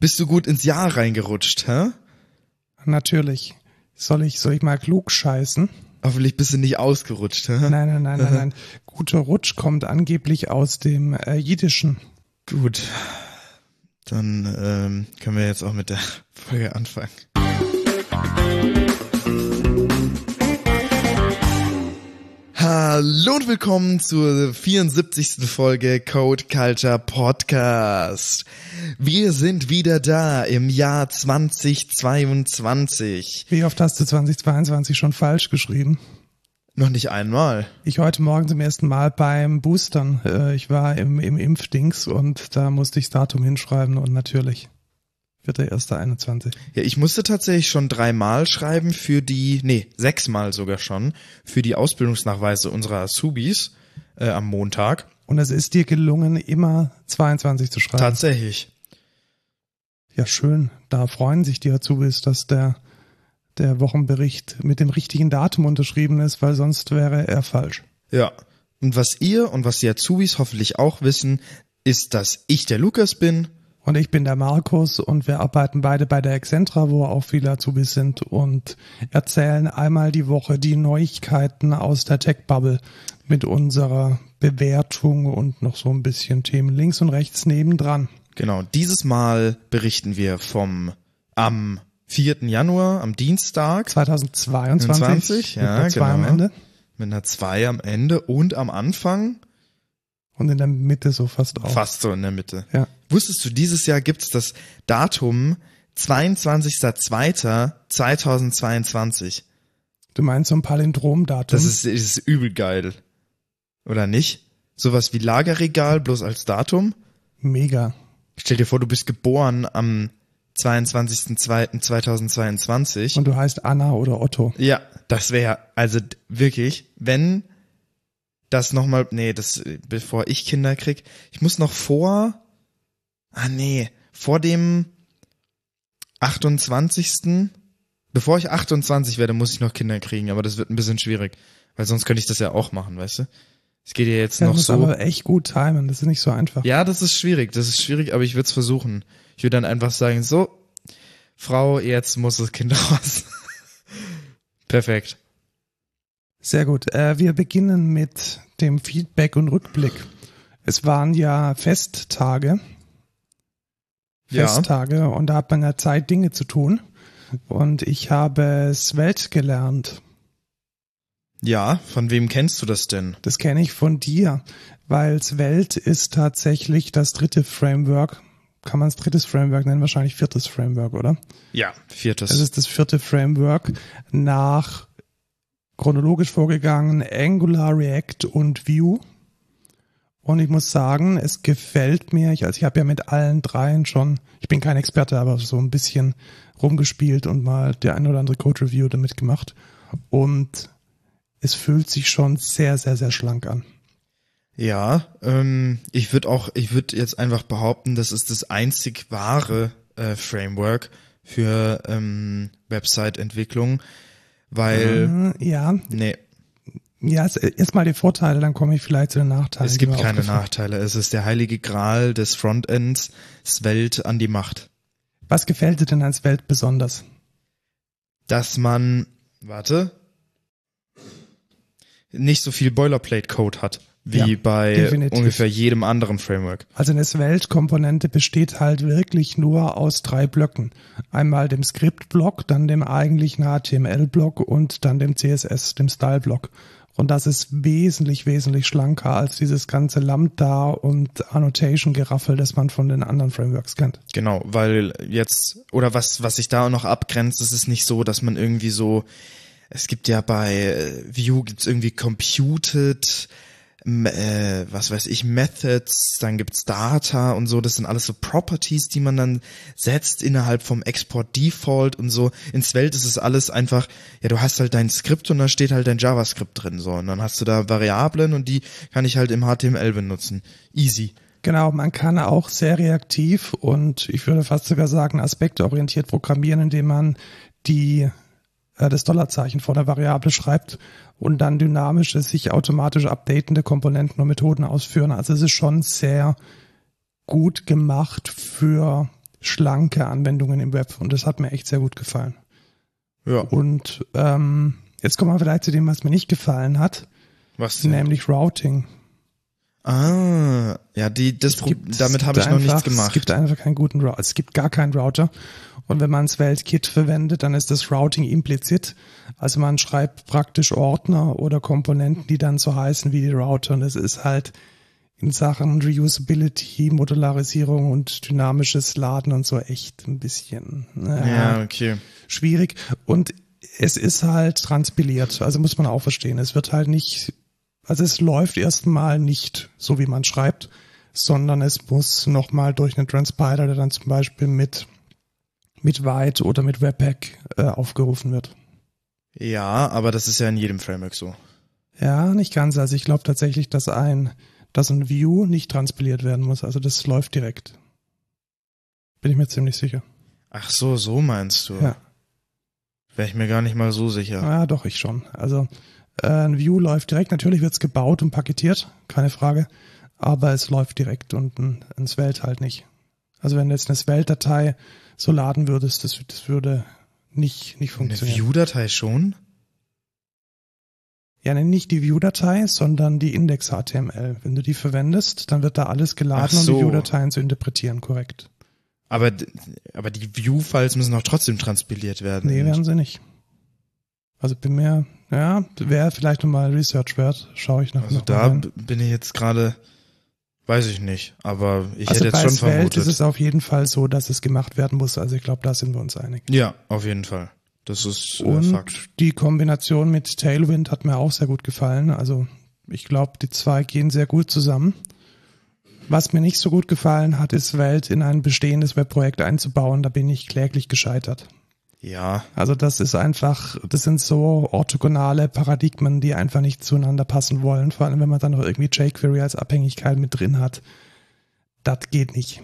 Bist du gut ins Jahr reingerutscht, hä? Natürlich. Soll ich, soll ich mal klug scheißen? Hoffentlich bist du nicht ausgerutscht, hä? Nein, nein, nein, nein, nein. Guter Rutsch kommt angeblich aus dem äh, Jiddischen. Gut. Dann ähm, können wir jetzt auch mit der Folge anfangen. Hallo und willkommen zur 74. Folge Code Culture Podcast. Wir sind wieder da im Jahr 2022. Wie oft hast du 2022 schon falsch geschrieben? Noch nicht einmal. Ich heute Morgen zum ersten Mal beim Boostern. Äh, Ich war im, im Impfdings und da musste ich das Datum hinschreiben und natürlich wird der erste 21. Ja, ich musste tatsächlich schon dreimal schreiben für die, nee, sechsmal sogar schon, für die Ausbildungsnachweise unserer Azubis äh, am Montag. Und es ist dir gelungen, immer 22 zu schreiben. Tatsächlich. Ja, schön. Da freuen sich die Azubis, dass der, der Wochenbericht mit dem richtigen Datum unterschrieben ist, weil sonst wäre er falsch. Ja. Und was ihr und was die Azubis hoffentlich auch wissen, ist, dass ich der Lukas bin. Und ich bin der Markus und wir arbeiten beide bei der Excentra, wo auch viele Azubis sind und erzählen einmal die Woche die Neuigkeiten aus der Tech-Bubble mit unserer Bewertung und noch so ein bisschen Themen links und rechts nebendran. Genau, dieses Mal berichten wir vom am 4. Januar, am Dienstag. 2022 20, mit ja, einer zwei am genau. Ende Mit einer 2 am Ende und am Anfang. Und in der Mitte so fast auch. Fast so in der Mitte. Ja. Wusstest du, dieses Jahr gibt's das Datum 22.02.2022. Du meinst so ein Palindromdatum? Das ist, ist übel geil. Oder nicht? Sowas wie Lagerregal, bloß als Datum. mega. Stell dir vor, du bist geboren am 22.02.2022. Und du heißt Anna oder Otto. Ja, das wäre, also wirklich, wenn das nochmal, nee, das, bevor ich Kinder krieg, ich muss noch vor, ah nee, vor dem 28. Bevor ich 28 werde, muss ich noch Kinder kriegen, aber das wird ein bisschen schwierig, weil sonst könnte ich das ja auch machen, weißt du? Es geht ja jetzt Ja, noch so. aber echt gut timen. Das ist nicht so einfach. Ja, das ist schwierig, das ist schwierig, aber ich würde es versuchen. Ich würde dann einfach sagen, so, Frau, jetzt muss das Kind raus. Perfekt. Sehr gut. Äh, wir beginnen mit dem Feedback und Rückblick. Es waren ja Festtage. Ja. Festtage und da hat man ja Zeit, Dinge zu tun. Und ich habe Svelte gelernt. Ja, von wem kennst du das denn? Das kenne ich von dir, weil Svelte ist tatsächlich das dritte Framework. Kann man es drittes Framework nennen? Wahrscheinlich viertes Framework, oder? Ja, viertes. Das ist das vierte Framework nach chronologisch vorgegangen Angular, React und Vue. Und ich muss sagen, es gefällt mir. Ich, also ich habe ja mit allen dreien schon, ich bin kein Experte, aber so ein bisschen rumgespielt und mal der ein oder andere Code Review damit gemacht. Und es fühlt sich schon sehr, sehr, sehr schlank an. ja, ähm, ich würde auch, ich würde jetzt einfach behaupten, das ist das einzig wahre äh, Framework für ähm, Website-Entwicklung, weil, Äh, Ja, nee, ja, es- erstmal die Vorteile, dann komme ich vielleicht zu den Nachteilen. es gibt keine Nachteile. Es ist der heilige Gral des Frontends, Svelte an die Macht. Was gefällt dir denn als Welt besonders? Dass man, warte, nicht so viel Boilerplate-Code hat, wie Ja, bei definitiv. ungefähr jedem anderen Framework. Also eine Svelte-Komponente besteht halt wirklich nur aus drei Blöcken. Einmal dem Skript-Block, dann dem eigentlichen HTML-Block und dann dem CSS, dem Style-Block. Und das ist wesentlich, wesentlich schlanker als dieses ganze Lambda und Annotation-Geraffel, das man von den anderen Frameworks kennt. Genau, weil jetzt, oder was, was sich da noch abgrenzt, es ist nicht so, dass man irgendwie so, es gibt ja bei äh, Vue gibt's irgendwie computed, äh, was weiß ich, Methods, dann gibt's Data und so, das sind alles so Properties, die man dann setzt innerhalb vom Export Default und so. In Svelte ist es alles einfach, ja, du hast halt dein Skript und da steht halt dein JavaScript drin, so. Und dann hast du da Variablen und die kann ich halt im HTML benutzen. Easy. Genau, man kann auch sehr reaktiv und ich würde fast sogar sagen aspektorientiert programmieren, indem man die das Dollarzeichen vor der Variable schreibt und dann dynamische, sich automatisch updatende Komponenten und Methoden ausführen. Also es ist schon sehr gut gemacht für schlanke Anwendungen im Web und das hat mir echt sehr gut gefallen. Ja. Und ähm, jetzt kommen wir vielleicht zu dem, was mir nicht gefallen hat, Was denn? nämlich Routing. Ah, ja, die, das, Pro- gibt- damit habe ich noch nichts gemacht. Es gibt einfach keinen guten Router. Es gibt gar keinen Router. Und wenn man das Weltkit verwendet, dann ist das Routing implizit. Also man schreibt praktisch Ordner oder Komponenten, die dann so heißen wie die Router. Und es ist halt in Sachen Reusability, Modularisierung und dynamisches Laden und so echt ein bisschen naja, ja, okay. schwierig. Und es ist halt transpiliert. Also muss man auch verstehen. Es wird halt nicht, also es läuft erstmal nicht so, wie man schreibt, sondern es muss nochmal durch einen Transpiler, der dann zum Beispiel mit, mit Byte oder mit Webpack äh, aufgerufen wird. Ja, aber das ist ja in jedem Framework so. Ja, nicht ganz. Also ich glaube tatsächlich, dass ein, dass ein View nicht transpiliert werden muss. Also das läuft direkt. Bin ich mir ziemlich sicher. Ach so, so meinst du. Ja. Wäre ich mir gar nicht mal so sicher. Ja, doch, ich schon. Also äh, ein View läuft direkt. Natürlich wird's gebaut und paketiert, keine Frage. Aber es läuft direkt und ein, ein Svelte halt nicht. Also wenn du jetzt eine Svelte-Datei so laden würdest, das, das würde nicht, nicht Eine funktionieren. View-Datei schon? Ja, nicht die View-Datei, sondern die Index-HTML. Wenn du die verwendest, dann wird da alles geladen, so. um die View-Dateien zu interpretieren, korrekt. Aber, aber die View-Files müssen doch trotzdem transpiliert werden. Nee, werden sie nicht. Also bin mir, ja, wäre vielleicht nochmal Research wert. Schaue ich nach. Also noch da rein. bin ich jetzt gerade, weiß ich nicht, aber ich also hätte bei jetzt schon Svelte vermutet. ist es auf jeden Fall so, dass es gemacht werden muss. Also ich glaube, da sind wir uns einig. ja, auf jeden Fall. Das ist äh, Und Fakt. die Kombination mit Tailwind hat mir auch sehr gut gefallen. Also ich glaube, die zwei gehen sehr gut zusammen. Was mir nicht so gut gefallen hat, ist Welt in ein bestehendes Webprojekt einzubauen. Da bin ich kläglich gescheitert. Ja, Also das ist einfach, das sind so orthogonale Paradigmen, die einfach nicht zueinander passen wollen. Vor allem, wenn man dann noch irgendwie jQuery als Abhängigkeit mit drin hat. Das geht nicht.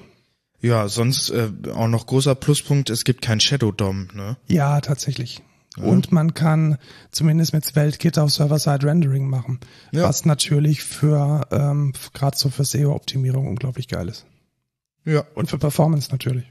ja, sonst äh, auch noch großer Pluspunkt, es gibt kein Shadow DOM, ne? Ja, tatsächlich. Und man kann zumindest mit Svelte-Kit auch Server-Side-Rendering machen. Ja. Was natürlich für, ähm, gerade so für SEO-Optimierung unglaublich geil ist. Ja. Und für Performance natürlich.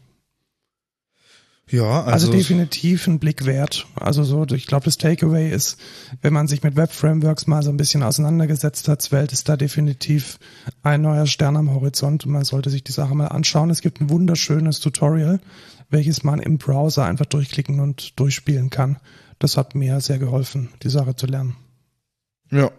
Ja, Also, also, definitiv ein Blick wert. Also so, ich glaube, das Takeaway ist, wenn man sich mit Web-Frameworks mal so ein bisschen auseinandergesetzt hat, Svelte ist da definitiv ein neuer Stern am Horizont und man sollte sich die Sache mal anschauen. Es gibt ein wunderschönes Tutorial, welches man im Browser einfach durchklicken und durchspielen kann. Das hat mir sehr geholfen, die Sache zu lernen. ja.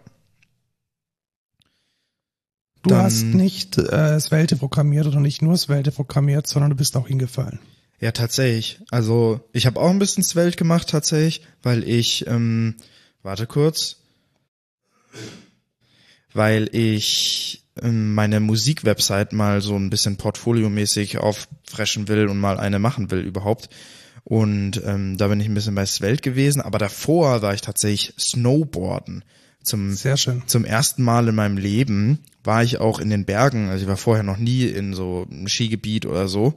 Du Dann- hast nicht äh, Svelte programmiert oder nicht nur Svelte programmiert, sondern du bist auch hingefallen. Ja, tatsächlich. Also ich habe auch ein bisschen Svelte gemacht tatsächlich, weil ich, ähm, warte kurz, weil ich ähm, meine Musikwebsite mal so ein bisschen portfoliomäßig auffreschen will und mal eine machen will überhaupt. Und ähm, da bin ich ein bisschen bei Svelte gewesen, aber davor war ich tatsächlich Snowboarden. Zum Sehr schön. zum ersten Mal in meinem Leben war ich auch in den Bergen. Also ich war vorher noch nie in so einem Skigebiet oder so.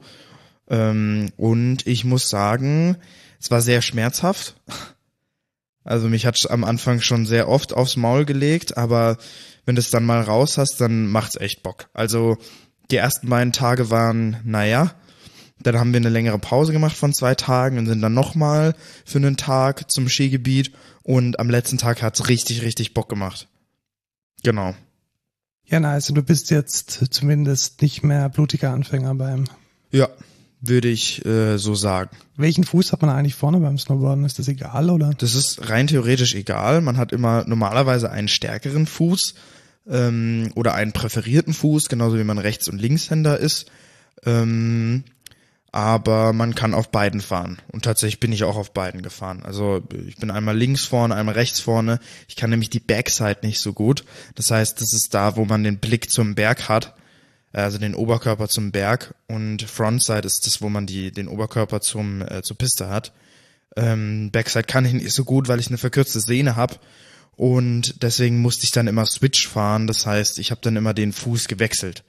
Ähm, und ich muss sagen, es war sehr schmerzhaft. Also mich hat's am Anfang schon sehr oft aufs Maul gelegt, aber wenn du es dann mal raus hast, dann macht's echt Bock. Also die ersten beiden Tage waren, naja, dann haben wir eine längere Pause gemacht von zwei Tagen und sind dann nochmal für einen Tag zum Skigebiet und am letzten Tag hat's richtig, richtig Bock gemacht. Genau. Ja, nice. Und du bist jetzt zumindest nicht mehr blutiger Anfänger beim. Ja, würde ich äh, so sagen. Welchen Fuß hat man eigentlich vorne beim Snowboarden? Ist das egal oder? Das ist rein theoretisch egal. Man hat immer normalerweise einen stärkeren Fuß ähm, oder einen präferierten Fuß, genauso wie man Rechts- und Linkshänder ist. Ähm, aber man kann auf beiden fahren. Und tatsächlich bin ich auch auf beiden gefahren. Also ich bin einmal links vorne, einmal rechts vorne. Ich kann nämlich die Backside nicht so gut. Das heißt, das ist da, wo man den Blick zum Berg hat. Also den Oberkörper zum Berg. Und Frontside ist das, wo man die, den Oberkörper zum, äh, zur Piste hat. Ähm, Backside kann ich nicht so gut, weil ich eine verkürzte Sehne habe. Und deswegen musste ich dann immer Switch fahren. Das heißt, ich habe dann immer den Fuß gewechselt.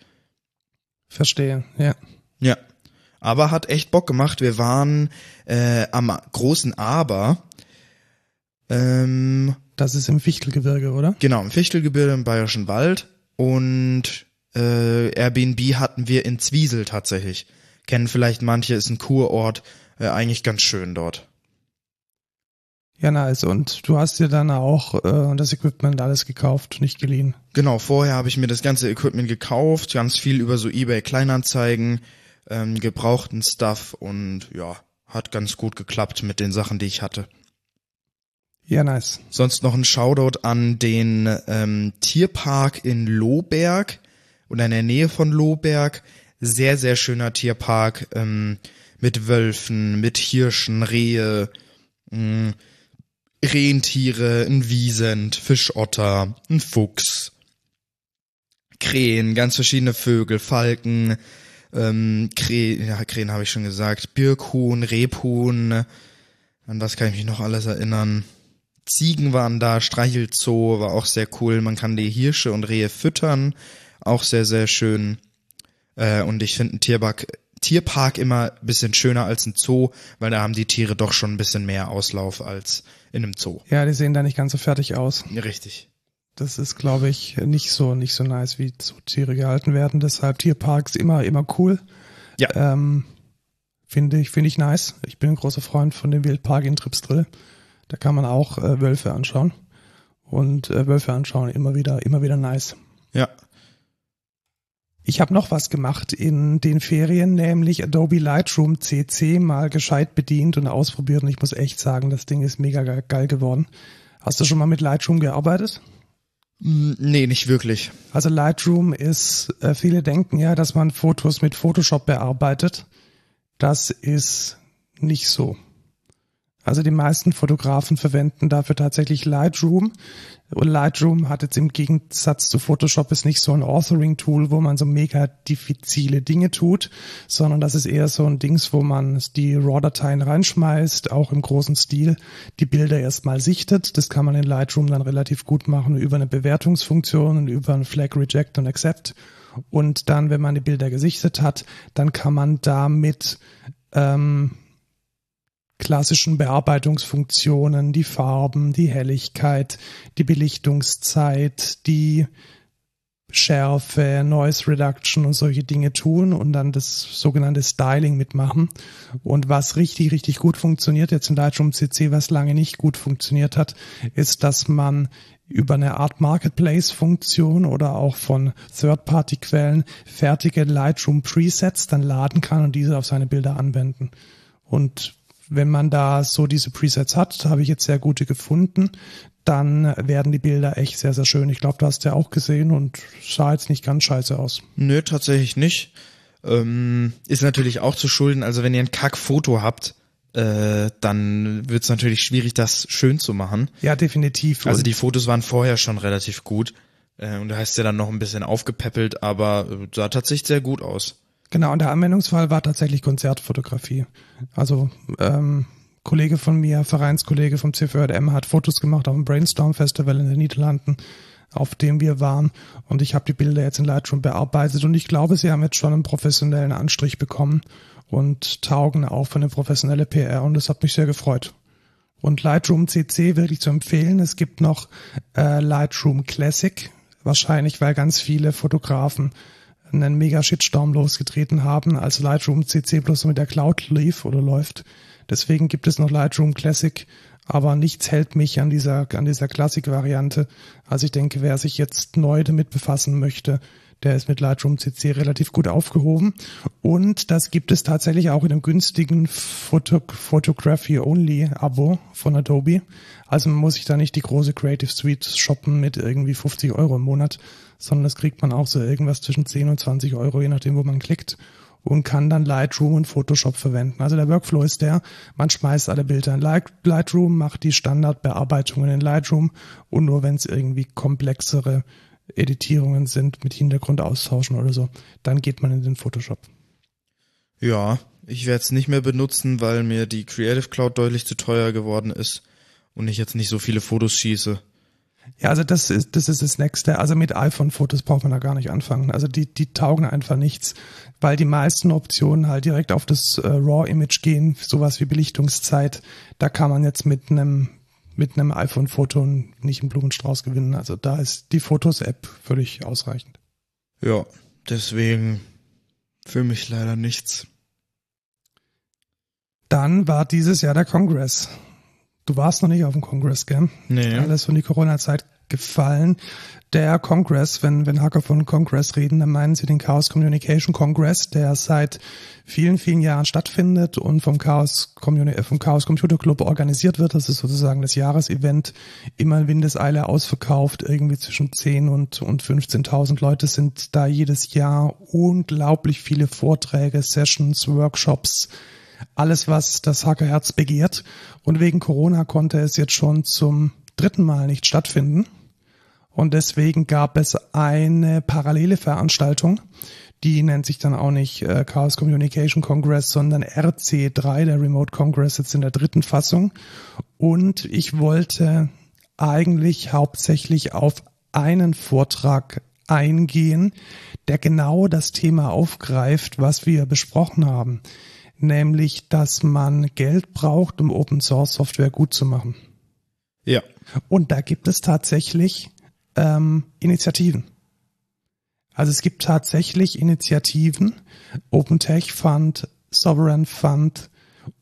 Verstehe, ja. Ja. Aber hat echt Bock gemacht. Wir waren äh, am großen Aber. Ähm, Das ist im Fichtelgebirge, oder? genau, im Fichtelgebirge im Bayerischen Wald. Und äh, Airbnb hatten wir in Zwiesel tatsächlich. Kennen vielleicht manche, ist ein Kurort, äh, eigentlich ganz schön dort. Ja, nice. Und du hast dir dann auch äh, das Equipment alles gekauft, nicht geliehen. Genau, vorher habe ich mir das ganze Equipment gekauft, ganz viel über so eBay Kleinanzeigen, ähm, gebrauchten Stuff und ja, hat ganz gut geklappt mit den Sachen, die ich hatte. Ja, nice. Sonst noch ein Shoutout an den ähm, Tierpark in Lohberg oder in der Nähe von Lohberg. Sehr, sehr schöner Tierpark ähm, mit Wölfen, mit Hirschen, Rehe, mh, Rentiere, ein Wiesent, Fischotter, ein Fuchs, Krähen, ganz verschiedene Vögel, Falken, ähm, Krähen, ja, Krähen habe ich schon gesagt, Birkhuhn, Rebhuhn, an was kann ich mich noch alles erinnern? Ziegen waren da, Streichelzoo war auch sehr cool, man kann die Hirsche und Rehe füttern, auch sehr, sehr schön. Äh, und ich finde einen Tierpark, Tierpark immer ein bisschen schöner als ein Zoo, weil da haben die Tiere doch schon ein bisschen mehr Auslauf als in einem Zoo. Ja, die sehen da nicht ganz so fertig aus. Richtig. Das ist, glaube ich, nicht so, nicht so nice, wie Tiere gehalten werden. Deshalb Tierparks immer, immer cool. Ja. Ähm, finde ich, finde ich nice. Ich bin ein großer Freund von dem Wildpark in Tripsdrill. Da kann man auch äh, Wölfe anschauen. Und äh, Wölfe anschauen immer wieder, immer wieder nice. Ja. Ich habe noch was gemacht in den Ferien, nämlich Adobe Lightroom CC mal gescheit bedient und ausprobiert. Und ich muss echt sagen, das Ding ist mega geil geworden. Hast du schon mal mit Lightroom gearbeitet? Nee, nicht wirklich. Also Lightroom ist, äh, viele denken ja, dass man Fotos mit Photoshop bearbeitet. Das ist nicht so. Also die meisten Fotografen verwenden dafür tatsächlich Lightroom. Und Lightroom hat jetzt im Gegensatz zu Photoshop ist nicht so ein Authoring-Tool, wo man so mega diffizile Dinge tut, sondern das ist eher so ein Dings, wo man die RAW-Dateien reinschmeißt, auch im großen Stil, die Bilder erstmal sichtet. Das kann man in Lightroom dann relativ gut machen über eine Bewertungsfunktion und über ein Flag Reject und Accept. Und dann, wenn man die Bilder gesichtet hat, dann kann man damit ähm, klassischen Bearbeitungsfunktionen, die Farben, die Helligkeit, die Belichtungszeit, die Schärfe, Noise Reduction und solche Dinge tun und dann das sogenannte Styling mitmachen. Und was richtig, richtig gut funktioniert, jetzt in Lightroom CC, was lange nicht gut funktioniert hat, ist, dass man über eine Art Marketplace-Funktion oder auch von Third-Party-Quellen fertige Lightroom Presets dann laden kann und diese auf seine Bilder anwenden. Und wenn man da so diese Presets hat, habe ich jetzt sehr gute gefunden, dann werden die Bilder echt sehr, sehr schön. Ich glaube, du hast ja auch gesehen und sah jetzt nicht ganz scheiße aus. Nö, tatsächlich nicht. Ähm, ist natürlich auch zu schulden, also wenn ihr ein Kack-Foto habt, äh, dann wird es natürlich schwierig, das schön zu machen. Ja, definitiv. Also die Fotos waren vorher schon relativ gut. Äh, und da hast du ja dann noch ein bisschen aufgepäppelt, aber äh, sah tatsächlich sehr gut aus. Genau, und der Anwendungsfall war tatsächlich Konzertfotografie. Also ähm, Kollege von mir, Vereinskollege vom C4M, hat Fotos gemacht auf dem Brainstorm Festival in den Niederlanden, auf dem wir waren. Und ich habe die Bilder jetzt in Lightroom bearbeitet und ich glaube, sie haben jetzt schon einen professionellen Anstrich bekommen und taugen auch für eine professionelle PR und das hat mich sehr gefreut. Und Lightroom CC wirklich zu empfehlen. Es gibt noch äh, Lightroom Classic, wahrscheinlich weil ganz viele Fotografen einen mega Shitstorm losgetreten haben, als Lightroom CC bloß mit der Cloud lief oder läuft. Deswegen gibt es noch Lightroom Classic, aber nichts hält mich an dieser, an dieser Classic-Variante. Also ich denke, wer sich jetzt neu damit befassen möchte, der ist mit Lightroom CC relativ gut aufgehoben. Und das gibt es tatsächlich auch in einem günstigen Photo Photography Only Abo von Adobe. Also man muss sich da nicht die große Creative Suite shoppen mit irgendwie 50 Euro im Monat, sondern das kriegt man auch so irgendwas zwischen 10 und 20 Euro, je nachdem, wo man klickt und kann dann Lightroom und Photoshop verwenden. Also der Workflow ist der, man schmeißt alle Bilder in Lightroom, macht die Standardbearbeitungen in Lightroom und nur wenn es irgendwie komplexere Editierungen sind mit Hintergrund austauschen oder so, dann geht man in den Photoshop. Ja, ich werde es nicht mehr benutzen, weil mir die Creative Cloud deutlich zu teuer geworden ist und ich jetzt nicht so viele Fotos schieße. Ja, also das ist, das ist das Nächste. Also mit iPhone-Fotos braucht man da gar nicht anfangen. Also die, die taugen einfach nichts, weil die meisten Optionen halt direkt auf das äh, RAW-Image gehen, sowas wie Belichtungszeit. Da kann man jetzt mit einem mit einem iPhone-Foto nicht einen Blumenstrauß gewinnen. Also da ist die Fotos-App völlig ausreichend. Ja, deswegen für mich leider nichts. dann war dieses Jahr der Kongress. Du warst noch nicht auf dem Kongress, gell? Nee. Alles von die Corona-Zeit gefallen. Der Kongress, wenn, wenn Hacker von Kongress reden, dann meinen sie den Chaos Communication Congress, der seit vielen, vielen Jahren stattfindet und vom Chaos, Communi äh, vom Chaos Computer Club organisiert wird. Das ist sozusagen das Jahresevent. Immer in Windeseile ausverkauft. Irgendwie zwischen 10 und, und 15.000 Leute sind da jedes Jahr. Unglaublich viele Vorträge, Sessions, Workshops, alles, was das Hackerherz begehrt. Und wegen Corona konnte es jetzt schon zum dritten Mal nicht stattfinden. Und deswegen gab es eine parallele Veranstaltung, die nennt sich dann auch nicht äh, Chaos Communication Congress, sondern RC3, der Remote Congress, jetzt in der dritten Fassung. Und ich wollte eigentlich hauptsächlich auf einen Vortrag eingehen, der genau das Thema aufgreift, was wir besprochen haben, nämlich, dass man Geld braucht, um Open Source Software gut zu machen. Ja. Und da gibt es tatsächlich ähm, Initiativen. Also es gibt tatsächlich Initiativen, Open Tech Fund, Sovereign Fund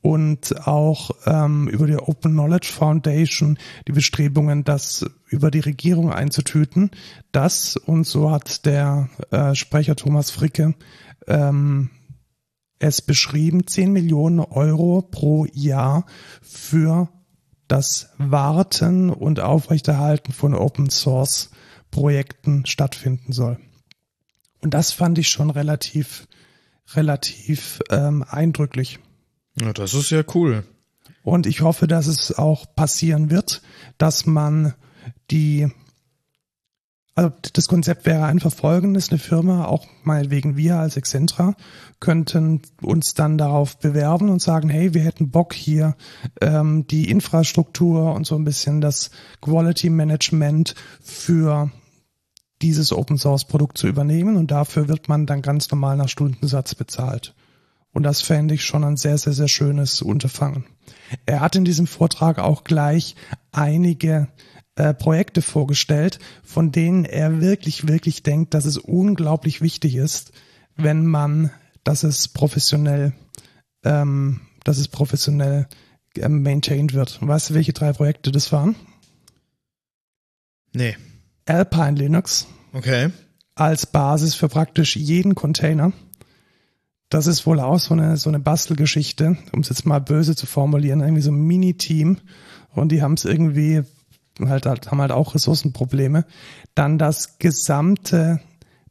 und auch ähm, über die Open Knowledge Foundation die Bestrebungen, das über die Regierung einzutüten. Das, und so hat der äh, Sprecher Thomas Fricke ähm, es beschrieben, 10 Millionen Euro pro Jahr für das Warten und Aufrechterhalten von Open Source Projekten stattfinden soll. Und das fand ich schon relativ, relativ ähm, eindrücklich. Ja, das ist ja cool. Und ich hoffe, dass es auch passieren wird, dass man die also das Konzept wäre einfach folgendes, eine Firma, auch meinetwegen wir als Excentra, könnten uns dann darauf bewerben und sagen, hey, wir hätten Bock hier ähm, die Infrastruktur und so ein bisschen das Quality Management für dieses Open Source Produkt zu übernehmen und dafür wird man dann ganz normal nach Stundensatz bezahlt. Und das fände ich schon ein sehr, sehr, sehr schönes Unterfangen. Er hat in diesem Vortrag auch gleich einige äh, Projekte vorgestellt, von denen er wirklich, wirklich denkt, dass es unglaublich wichtig ist, wenn man, dass es professionell, ähm, dass es professionell äh, maintained wird. weißt du, welche drei Projekte das waren? Nee. Alpine Linux. Okay. Als Basis für praktisch jeden Container. Das ist wohl auch so eine, so eine Bastelgeschichte, um es jetzt mal böse zu formulieren, irgendwie so ein Mini-Team. Und die haben es irgendwie halt, halt, haben halt auch Ressourcenprobleme. Dann das gesamte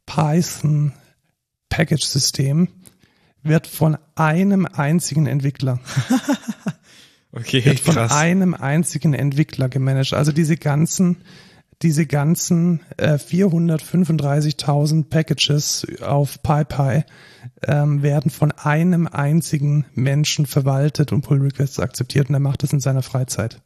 Python Package-System wird von einem einzigen Entwickler. okay, wird von krass. einem einzigen Entwickler gemanagt. Also diese ganzen, diese ganzen äh, 435.000 Packages auf PyPy ähm, werden von einem einzigen Menschen verwaltet und Pull Requests akzeptiert und er macht das in seiner Freizeit.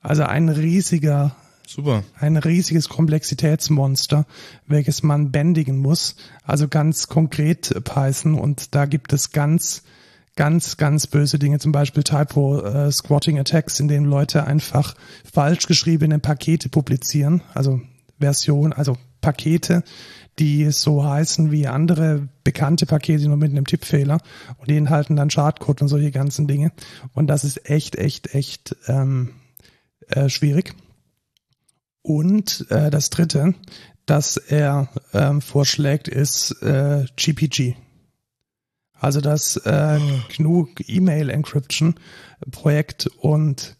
Also ein riesiger, Super. ein riesiges Komplexitätsmonster, welches man bändigen muss. Also ganz konkret Python und da gibt es ganz, ganz, ganz böse Dinge, zum Beispiel Typo äh, Squatting Attacks, in denen Leute einfach falsch geschriebene Pakete publizieren, also Version, also Pakete, die so heißen wie andere bekannte Pakete, nur mit einem Tippfehler und die enthalten dann Chartcode und solche ganzen Dinge. Und das ist echt, echt, echt ähm, äh, schwierig. Und äh, das dritte, das er ähm, vorschlägt, ist äh, GPG. Also das äh, GNU E-Mail Encryption Projekt und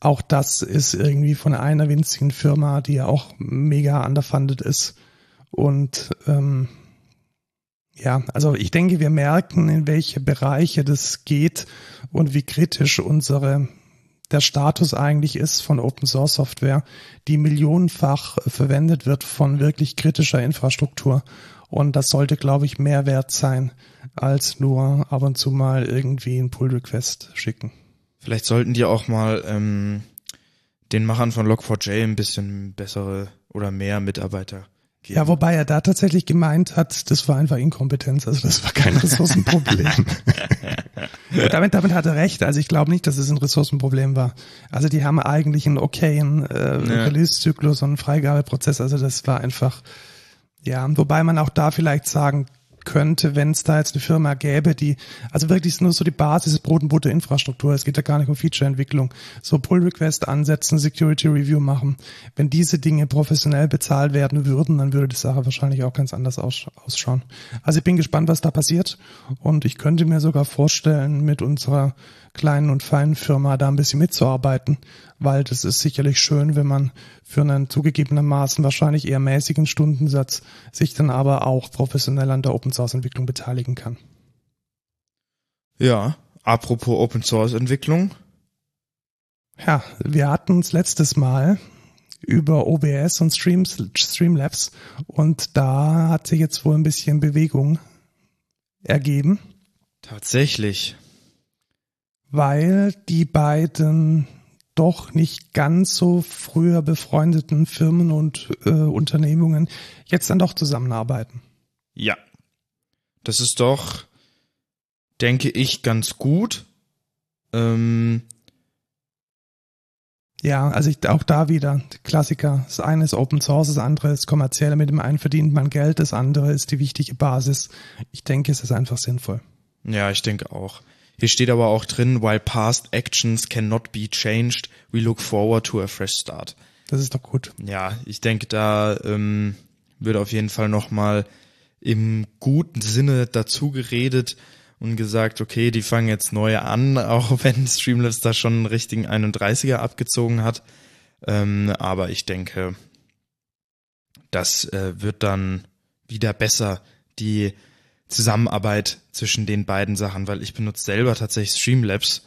auch das ist irgendwie von einer winzigen Firma, die ja auch mega underfunded ist. Und ähm, ja, also ich denke, wir merken, in welche Bereiche das geht und wie kritisch unsere der Status eigentlich ist von Open Source Software, die millionenfach verwendet wird von wirklich kritischer Infrastruktur. Und das sollte, glaube ich, mehr wert sein, als nur ab und zu mal irgendwie ein Pull Request schicken. Vielleicht sollten die auch mal ähm, den Machern von Log4j ein bisschen bessere oder mehr Mitarbeiter geben. Ja, wobei er da tatsächlich gemeint hat, das war einfach Inkompetenz, also das war kein Ressourcenproblem. damit, damit hat er recht. Also ich glaube nicht, dass es ein Ressourcenproblem war. Also die haben eigentlich einen okayen äh, ja. Release-Zyklus und einen Freigabeprozess. Also das war einfach, ja, wobei man auch da vielleicht sagen könnte, wenn es da jetzt eine Firma gäbe, die, also wirklich nur so die Basis, Brot- und Butter-Infrastruktur, es geht ja gar nicht um Feature-Entwicklung, so Pull-Request ansetzen, Security-Review machen. Wenn diese Dinge professionell bezahlt werden würden, dann würde die Sache wahrscheinlich auch ganz anders aus, ausschauen. Also ich bin gespannt, was da passiert und ich könnte mir sogar vorstellen, mit unserer kleinen und feinen Firma da ein bisschen mitzuarbeiten, weil das ist sicherlich schön, wenn man für einen zugegebenermaßen wahrscheinlich eher mäßigen Stundensatz sich dann aber auch professionell an der Open Source Entwicklung beteiligen kann. Ja, apropos Open Source Entwicklung. Ja, wir hatten uns letztes Mal über OBS und Streams, Streamlabs und da hat sich jetzt wohl ein bisschen Bewegung ergeben. Tatsächlich. Weil die beiden doch nicht ganz so früher befreundeten Firmen und äh, Unternehmungen jetzt dann doch zusammenarbeiten. Ja. Das ist doch, denke ich, ganz gut. Ähm, ja, also ich, auch da wieder Klassiker. Das eine ist Open Source, das andere ist kommerziell. Mit dem einen verdient man Geld, das andere ist die wichtige Basis. Ich denke, es ist einfach sinnvoll. Ja, ich denke auch. Hier steht aber auch drin, while past actions cannot be changed, we look forward to a fresh start. Das ist doch gut. Ja, ich denke, da ähm, wird auf jeden Fall nochmal im guten Sinne dazu geredet und gesagt, okay, die fangen jetzt neu an, auch wenn Streamlabs da schon einen richtigen 31er abgezogen hat. Ähm, aber ich denke, das äh, wird dann wieder besser. Die Zusammenarbeit zwischen den beiden Sachen, weil ich benutze selber tatsächlich Streamlabs,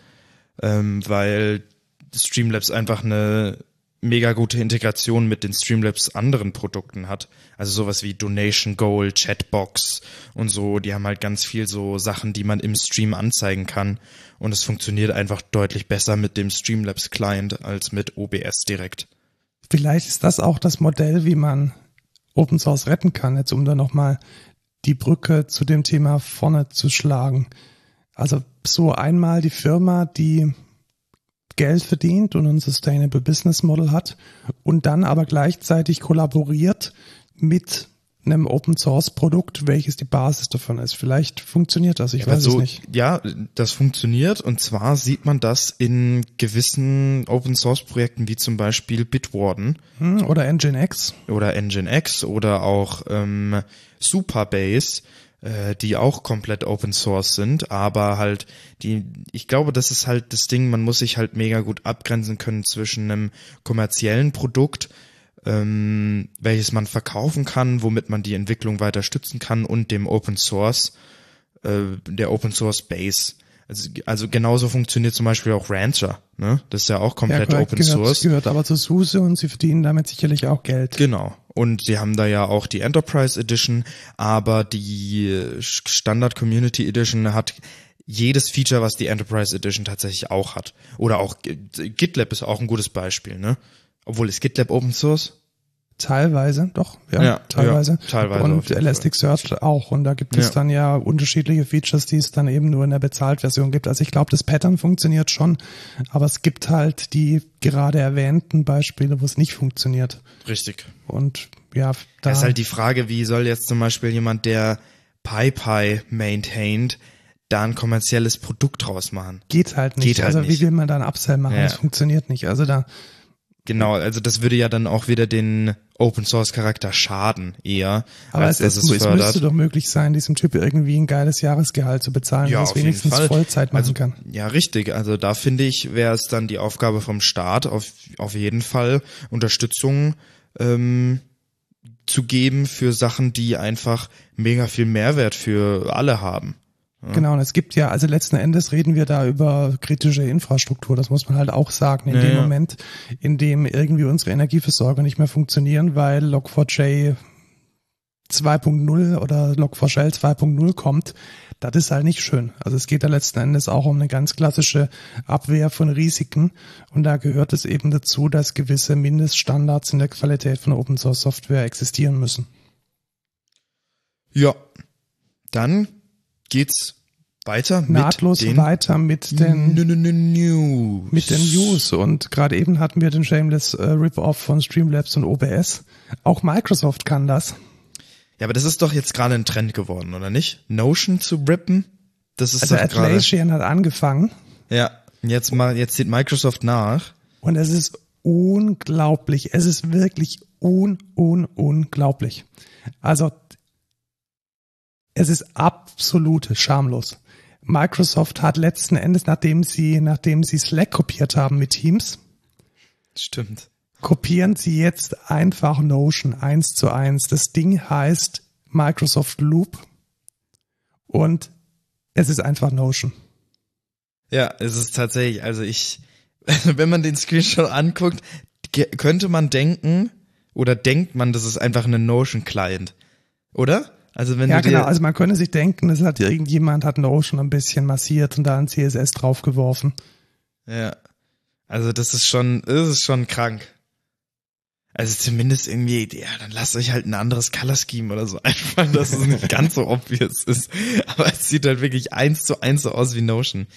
ähm, weil Streamlabs einfach eine mega gute Integration mit den Streamlabs anderen Produkten hat. Also sowas wie Donation Goal, Chatbox und so, die haben halt ganz viel so Sachen, die man im Stream anzeigen kann. Und es funktioniert einfach deutlich besser mit dem Streamlabs Client als mit OBS direkt. Vielleicht ist das auch das Modell, wie man Open Source retten kann, jetzt um da nochmal die Brücke zu dem Thema vorne zu schlagen. Also so einmal die Firma, die Geld verdient und ein Sustainable Business Model hat und dann aber gleichzeitig kollaboriert mit einem Open Source Produkt, welches die Basis davon ist. Vielleicht funktioniert das, ich ja, weiß so, es nicht. Ja, das funktioniert und zwar sieht man das in gewissen Open Source Projekten wie zum Beispiel Bitwarden. Hm, oder Nginx. Oder Nginx oder auch ähm, Superbase äh, die auch komplett Open Source sind, aber halt die, ich glaube, das ist halt das Ding, man muss sich halt mega gut abgrenzen können zwischen einem kommerziellen Produkt, ähm, welches man verkaufen kann, womit man die Entwicklung weiter stützen kann und dem Open Source, äh, der Open Source Base. Also, also genauso funktioniert zum Beispiel auch Rancher, ne? Das ist ja auch komplett ja, Open gehört, Source. gehört aber zu SUSE und sie verdienen damit sicherlich auch Geld. Genau. Und sie haben da ja auch die Enterprise Edition, aber die Standard Community Edition hat jedes Feature, was die Enterprise Edition tatsächlich auch hat. Oder auch GitLab ist auch ein gutes Beispiel, ne? Obwohl ist GitLab Open Source? Teilweise, doch, ja, ja teilweise. Ja, teilweise. Und Elasticsearch auch. Und da gibt es ja. dann ja unterschiedliche Features, die es dann eben nur in der Bezahltversion gibt. Also ich glaube, das Pattern funktioniert schon, aber es gibt halt die gerade erwähnten Beispiele, wo es nicht funktioniert. Richtig. Und ja, da das ist halt die Frage, wie soll jetzt zum Beispiel jemand, der PyPy maintained, da ein kommerzielles Produkt draus machen? Geht halt nicht. Geht halt also nicht. wie will man da ein Upsell machen? Das funktioniert nicht. Also da Genau, also das würde ja dann auch wieder den Open Source Charakter schaden eher. Aber als es, es, es müsste doch möglich sein, diesem Typ irgendwie ein geiles Jahresgehalt zu bezahlen, ja, das wenigstens Vollzeit machen also, kann. Ja, richtig. Also da finde ich, wäre es dann die Aufgabe vom Staat auf, auf jeden Fall Unterstützung ähm, zu geben für Sachen, die einfach mega viel Mehrwert für alle haben. Genau, und es gibt ja, also letzten Endes reden wir da über kritische Infrastruktur, das muss man halt auch sagen, in ja, dem ja. Moment, in dem irgendwie unsere Energieversorger nicht mehr funktionieren, weil Log4j 2.0 oder Log4Shell 2.0 kommt, das ist halt nicht schön. Also es geht da letzten Endes auch um eine ganz klassische Abwehr von Risiken und da gehört es eben dazu, dass gewisse Mindeststandards in der Qualität von Open Source Software existieren müssen. Ja, dann geht's weiter nahtlos mit den weiter mit den News. mit den News und gerade eben hatten wir den Shameless äh, Rip-Off von Streamlabs und OBS. Auch Microsoft kann das. Ja, aber das ist doch jetzt gerade ein Trend geworden, oder nicht? Notion zu rippen? Das ist Also doch gerade. Atlassian hat angefangen Ja, jetzt mal, jetzt sieht Microsoft nach. und es ist unglaublich. Es ist wirklich un, un, unglaublich. Also, es ist absolut schamlos. Microsoft hat letzten Endes, nachdem sie, nachdem sie Slack kopiert haben mit Teams, Stimmt. kopieren sie jetzt einfach Notion eins zu eins. Das Ding heißt Microsoft Loop und es ist einfach Notion. Ja, es ist tatsächlich, also ich, wenn man den Screenshot anguckt, könnte man denken, oder denkt man, das ist einfach ein Notion-Client. Oder? Also wenn Ja, genau. Also man könnte sich denken, es hat irgendjemand hat Notion ein bisschen massiert und da ein CSS draufgeworfen. Ja. Also das ist schon, das ist schon krank. Also zumindest irgendwie, ja, dann lasst euch halt ein anderes Color Scheme oder so einfallen, dass es nicht ganz so obvious ist. Aber es sieht halt wirklich eins zu eins so aus wie Notion.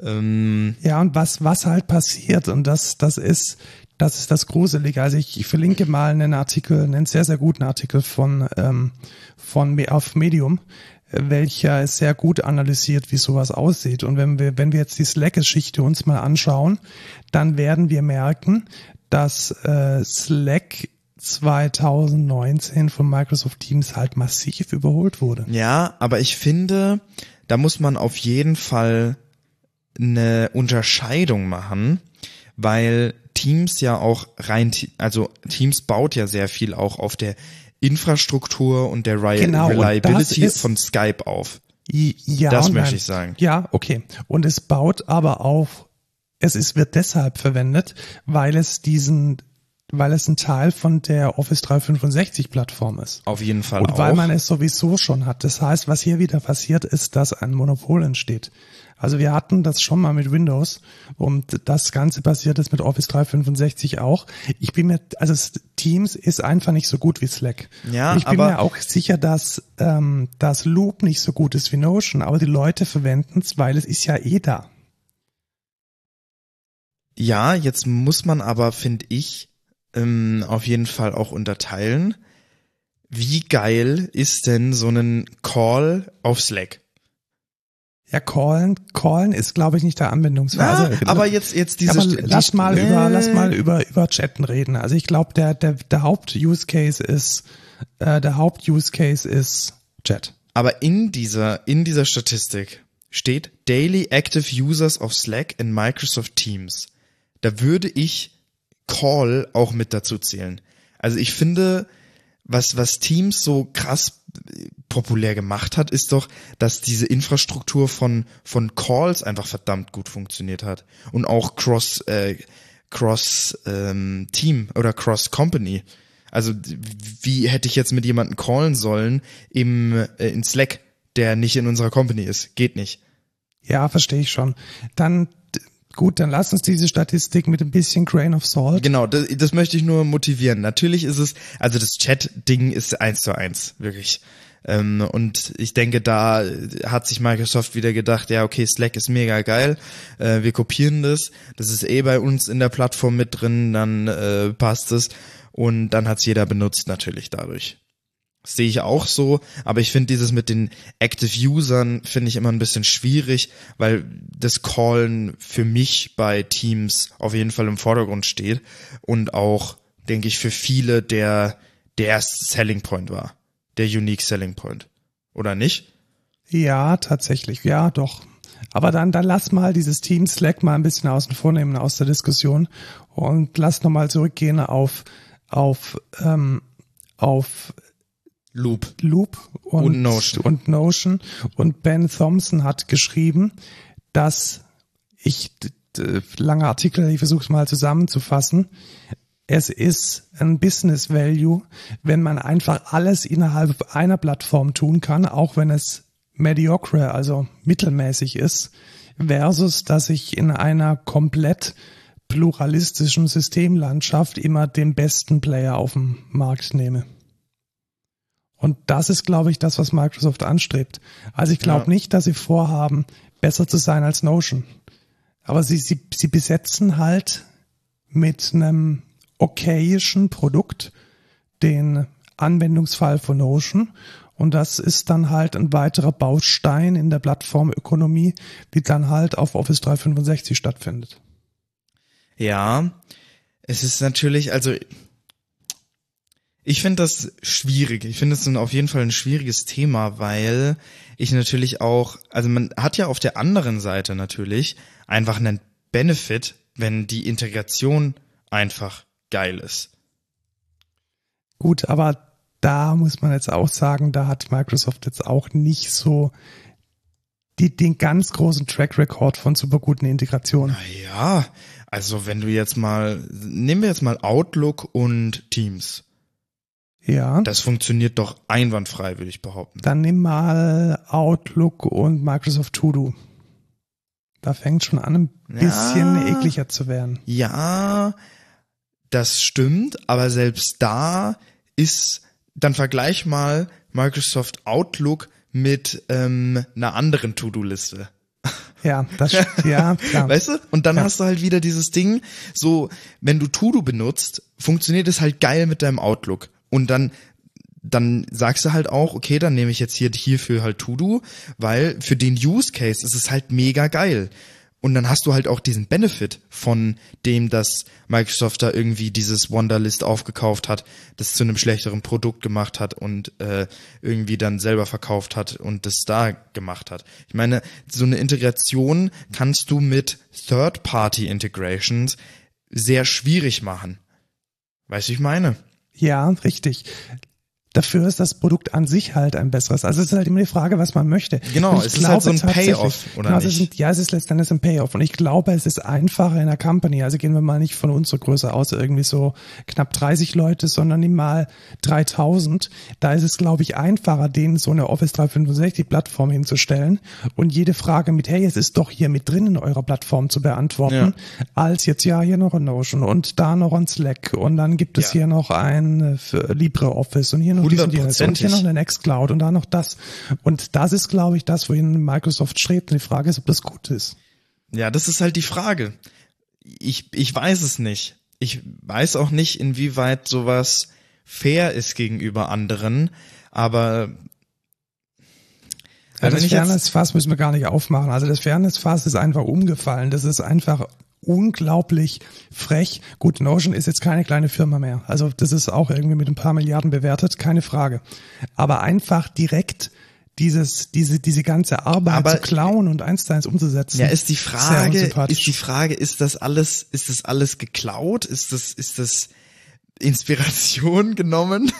Ähm, Ja, und was, was halt passiert, und das, das ist, das ist das Gruselige. Also ich, ich verlinke mal einen Artikel, einen sehr, sehr guten Artikel von, ähm, von auf Medium, äh, welcher sehr gut analysiert, wie sowas aussieht. Und wenn wir, wenn wir jetzt die Slack-Geschichte uns mal anschauen, dann werden wir merken, dass äh, Slack 2019 von Microsoft Teams halt massiv überholt wurde. ja, aber ich finde, da muss man auf jeden Fall eine Unterscheidung machen, weil Teams ja auch rein, also Teams baut ja sehr viel auch auf der Infrastruktur und der Re Genau, und Reliability ist- von Skype auf. Ja, Das und möchte nein. ich sagen. Ja, okay. Und es baut aber auf, es ist, wird deshalb verwendet, weil es diesen, weil es ein Teil von der Office 365 Plattform ist. Auf jeden Fall Und auch. weil man es sowieso schon hat. Das heißt, was hier wieder passiert, ist, dass ein Monopol entsteht. Also wir hatten das schon mal mit Windows und das Ganze passiert jetzt mit Office 365 auch. Ich bin mir, also Teams ist einfach nicht so gut wie Slack. Ja, ich bin mir auch sicher, dass ähm, das Loop nicht so gut ist wie Notion, aber die Leute verwenden es, weil es ist ja eh da. Ja, jetzt muss man aber, finde ich, ähm, auf jeden Fall auch unterteilen. Wie geil ist denn so ein Call auf Slack? Ja, callen, callen ist, glaube ich, nicht der Anwendungsfall. Ja, Also, aber jetzt, jetzt diese. aber lass mal Nee. über, lass mal über, über Chatten reden. Also ich glaube, der, der, der Haupt-Use-Case ist, äh, der Haupt-Use-Case ist Chat. Aber in dieser, in dieser Statistik steht Daily Active Users of Slack in Microsoft Teams. Da würde ich Call auch mit dazu zählen. Also ich finde, was, was Teams so krass äh, populär gemacht hat, ist doch, dass diese Infrastruktur von, von Calls einfach verdammt gut funktioniert hat. Und auch Cross, äh, Cross ähm, Team oder Cross Company. Also wie hätte ich jetzt mit jemandem callen sollen im äh, in Slack, der nicht in unserer Company ist? Geht nicht. Ja, verstehe ich schon. Dann, gut, dann lass uns diese Statistik mit ein bisschen Grain of Salt. Genau, das, das möchte ich nur motivieren. Natürlich ist es, also das Chat-Ding ist eins zu eins, wirklich. Ähm, und ich denke, da hat sich Microsoft wieder gedacht, ja, okay, Slack ist mega geil, äh, wir kopieren das, das ist eh bei uns in der Plattform mit drin, dann äh, passt es. Und dann hat's jeder benutzt natürlich dadurch. Sehe ich auch so, aber ich finde dieses mit den Active Usern finde ich immer ein bisschen schwierig, weil das Callen für mich bei Teams auf jeden Fall im Vordergrund steht und auch, denke ich, für viele der, der erste Selling Point war. Der Unique Selling Point. Oder nicht? Ja, tatsächlich. Ja, doch. Aber dann, dann lass mal dieses Team Slack mal ein bisschen außen vor nehmen aus der Diskussion und lass nochmal zurückgehen auf, auf, ähm, auf Loop. Loop und, Und Notion. und Notion. Und Ben Thompson hat geschrieben, dass ich, langer Artikel, ich versuche es mal zusammenzufassen. Es ist ein Business Value, wenn man einfach alles innerhalb einer Plattform tun kann, auch wenn es mediocre, also mittelmäßig ist, versus dass ich in einer komplett pluralistischen Systemlandschaft immer den besten Player auf dem Markt nehme. Und das ist, glaube ich, das, was Microsoft anstrebt. Also ich glaube Ja. nicht, dass sie vorhaben, besser zu sein als Notion. Aber sie, sie, sie besetzen halt mit einem okayischen Produkt den Anwendungsfall von Notion. Und das ist dann halt ein weiterer Baustein in der Plattformökonomie, die dann halt auf Office 365 stattfindet. Ja, es ist natürlich, also ich finde das schwierig. Ich finde es auf jeden Fall ein schwieriges Thema, weil ich natürlich auch, also man hat ja auf der anderen Seite natürlich einfach einen Benefit, wenn die Integration einfach geil ist. Gut, aber da muss man jetzt auch sagen, da hat Microsoft jetzt auch nicht so die, den ganz großen Track Record von super guten Integrationen. Naja, also wenn du jetzt mal, nehmen wir jetzt mal Outlook und Teams. Ja. Das funktioniert doch einwandfrei, würde ich behaupten. Dann nimm mal Outlook und Microsoft To Do. Da fängt schon an, ein bisschen ja, ekliger zu werden. Ja, das stimmt, aber selbst da ist, dann vergleich mal Microsoft Outlook mit ähm, einer anderen To-Do-Liste. Ja, das ja, klar. Weißt du? Und dann ja. hast du halt wieder dieses Ding, so, wenn du To-Do benutzt, funktioniert es halt geil mit deinem Outlook. Und dann dann sagst du halt auch, okay, dann nehme ich jetzt hier hierfür halt To-Do, weil für den Use Case ist es halt mega geil. Und dann hast du halt auch diesen Benefit von dem, dass Microsoft da irgendwie dieses Wonderlist aufgekauft hat, das zu einem schlechteren Produkt gemacht hat und äh, irgendwie dann selber verkauft hat und das da gemacht hat. Ich meine, so eine Integration kannst du mit Third-Party-Integrations sehr schwierig machen. Weißt du, ich meine? Ja, richtig. Dafür ist das Produkt an sich halt ein besseres. Also es ist halt immer die Frage, was man möchte. Genau, es ist halt so ein Payoff, oder genau, nicht? Ist, ja, es ist letztendlich ein Payoff. Und ich glaube, es ist einfacher in der Company. Also gehen wir mal nicht von unserer Größe aus, irgendwie so knapp 30 Leute, sondern nimm mal 3000. Da ist es, glaube ich, einfacher, denen so eine Office 365 Plattform hinzustellen und jede Frage mit, hey, es ist doch hier mit drin in eurer Plattform zu beantworten, ja. als jetzt ja hier noch ein Notion und da noch ein Slack und dann gibt es ja. hier noch ein äh, LibreOffice und hier diesen Dienst und hier noch eine Nextcloud und da noch das. Und das ist, glaube ich, das, wohin Microsoft strebt. Und die Frage ist, ob das gut ist. Ja, das ist halt die Frage. Ich, ich weiß es nicht. Ich weiß auch nicht, inwieweit sowas fair ist gegenüber anderen, aber ja, das Fairness-Fass müssen wir gar nicht aufmachen. Also das Fairness-Fass ist einfach umgefallen. Das ist einfach unglaublich frech. Gut, Notion ist jetzt keine kleine Firma mehr. Also das ist auch irgendwie mit ein paar Milliarden bewertet, keine Frage. Aber einfach direkt dieses, diese, diese ganze Arbeit Aber, zu klauen und eins zu eins umzusetzen. Ja, ist die Frage, ist die Frage, ist das alles, ist das alles geklaut? Ist das, ist das Inspiration genommen?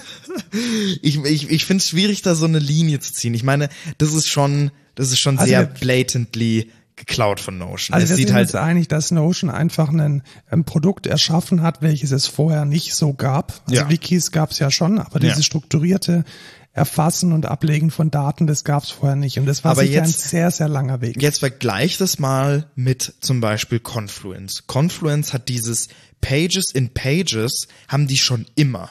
ich, ich, ich finde es schwierig, da so eine Linie zu ziehen. Ich meine, das ist schon, das ist schon also sehr blatantly geklaut von Notion. Also es wir sieht sind halt uns einig, dass Notion einfach ein, ein, Produkt erschaffen hat, welches es vorher nicht so gab. Also ja. Wikis gab es ja schon, aber dieses ja. strukturierte Erfassen und Ablegen von Daten, das gab es vorher nicht. Und das war aber sicher jetzt, ein sehr, sehr langer Weg. Jetzt vergleich das mal mit zum Beispiel Confluence. Confluence hat dieses Pages in Pages, haben die schon immer.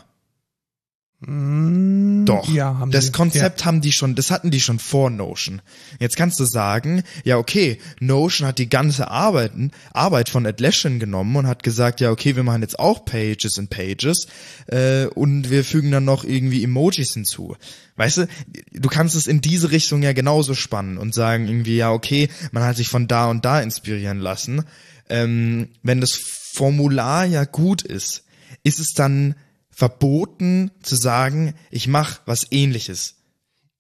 Mm, Doch. Ja, haben das die. Konzept ja. haben die schon, das hatten die schon vor Notion. Jetzt kannst du sagen, ja okay, Notion hat die ganze Arbeiten, Arbeit von Atlassian genommen und hat gesagt, ja okay, wir machen jetzt auch Pages in Pages äh, und wir fügen dann noch irgendwie Emojis hinzu. Weißt du, du kannst es in diese Richtung ja genauso spannen und sagen irgendwie, ja okay, man hat sich von da und da inspirieren lassen. Ähm, wenn das Formular ja gut ist, ist es dann verboten zu sagen, ich mache was ähnliches.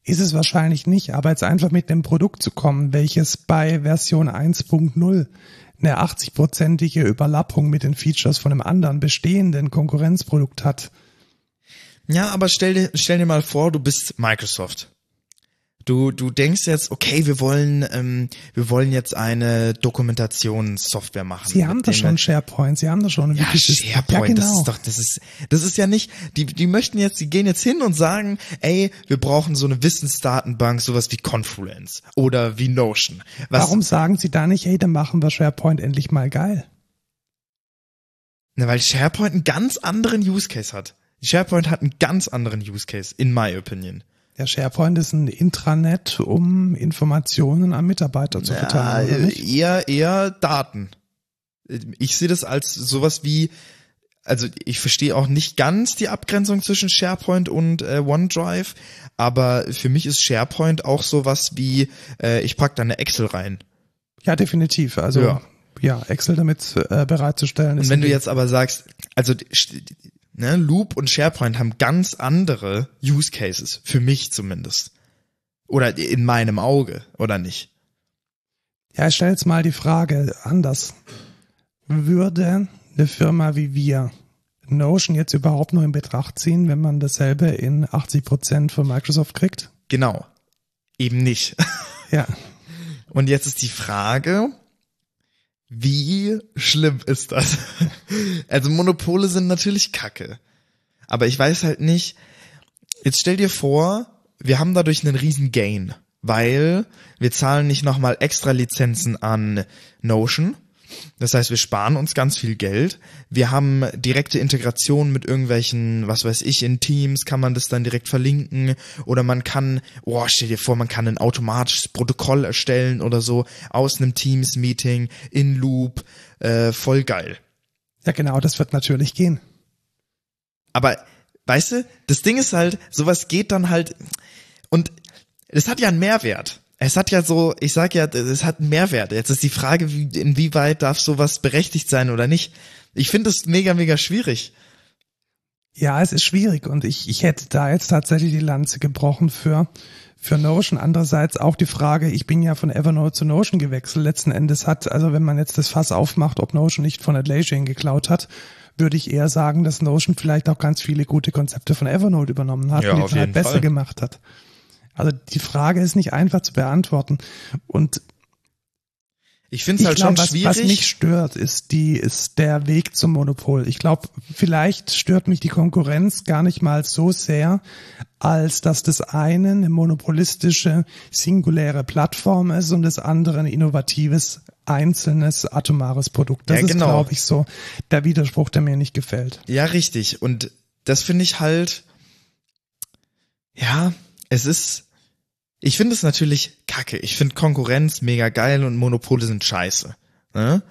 Ist es wahrscheinlich nicht, aber jetzt einfach mit dem Produkt zu kommen, welches bei Version 1.0 eine 80-prozentige Überlappung mit den Features von einem anderen bestehenden Konkurrenzprodukt hat. Ja, aber stell dir, stell dir mal vor, du bist Microsoft. Du, du denkst jetzt, okay, wir wollen, ähm, wir wollen jetzt eine Dokumentationssoftware machen. Sie haben da schon SharePoint, Sie haben da schon ja, SharePoint, ja, genau. das ist doch, das ist, das ist ja nicht, die, die möchten jetzt, die gehen jetzt hin und sagen, ey, wir brauchen so eine Wissensdatenbank, sowas wie Confluence oder wie Notion. Was, Warum sagen Sie da nicht, hey, dann machen wir SharePoint endlich mal geil? Na, weil SharePoint einen ganz anderen Use Case hat. SharePoint hat einen ganz anderen Use Case, in my opinion. Ja, SharePoint ist ein Intranet, um Informationen an Mitarbeiter zu verteilen. Ja, eher, eher Daten. Ich sehe das als sowas wie, also ich verstehe auch nicht ganz die Abgrenzung zwischen SharePoint und äh, OneDrive, aber für mich ist SharePoint auch sowas wie, äh, ich pack da eine Excel rein. Ja, definitiv. Also ja, ja Excel damit äh, bereitzustellen. Und wenn du jetzt aber sagst, also ne, Loop und SharePoint haben ganz andere Use Cases, für mich zumindest. Oder in meinem Auge, oder nicht? Ja, ich stelle jetzt mal die Frage anders. Würde eine Firma wie wir Notion jetzt überhaupt noch in Betracht ziehen, wenn man dasselbe in 80 Prozent von Microsoft kriegt? Genau. Eben nicht. Ja. Und jetzt ist die Frage, wie schlimm ist das? Also Monopole sind natürlich Kacke. Aber ich weiß halt nicht, jetzt stell dir vor, wir haben dadurch einen riesen Gain, weil wir zahlen nicht nochmal extra Lizenzen an Notion, das heißt, wir sparen uns ganz viel Geld. Wir haben direkte Integration mit irgendwelchen, was weiß ich, in Teams kann man das dann direkt verlinken oder man kann, oh, stell dir vor, man kann ein automatisches Protokoll erstellen oder so aus einem Teams-Meeting in Loop, äh, voll geil. Ja, genau, das wird natürlich gehen. Aber, weißt du, das Ding ist halt, sowas geht dann halt, und es hat ja einen Mehrwert es hat ja so, ich sag ja, es hat einen Mehrwert. Jetzt ist die Frage, wie, inwieweit darf sowas berechtigt sein oder nicht. Ich finde es mega, mega schwierig. Ja, es ist schwierig und ich, ich hätte da jetzt tatsächlich die Lanze gebrochen für, für Notion. Andererseits auch die Frage, ich bin ja von Evernote zu Notion gewechselt. Letzten Endes hat, also wenn man jetzt das Fass aufmacht, ob Notion nicht von Atlassian geklaut hat, würde ich eher sagen, dass Notion vielleicht auch ganz viele gute Konzepte von Evernote übernommen hat ja, und die halt besser Fall. gemacht hat. Also die Frage ist nicht einfach zu beantworten. Und ich finde es halt glaub, schon was, schwierig. Was mich stört, ist die, ist der Weg zum Monopol. Ich glaube, vielleicht stört mich die Konkurrenz gar nicht mal so sehr, als dass das eine eine monopolistische, singuläre Plattform ist und das andere ein innovatives, einzelnes, atomares Produkt. Das ja, genau. ist, glaube ich, so der Widerspruch, der mir nicht gefällt. Ja, richtig. Und das finde ich halt, ja, es ist, ich finde es natürlich kacke. Ich finde Konkurrenz mega geil und Monopole sind scheiße. Ne?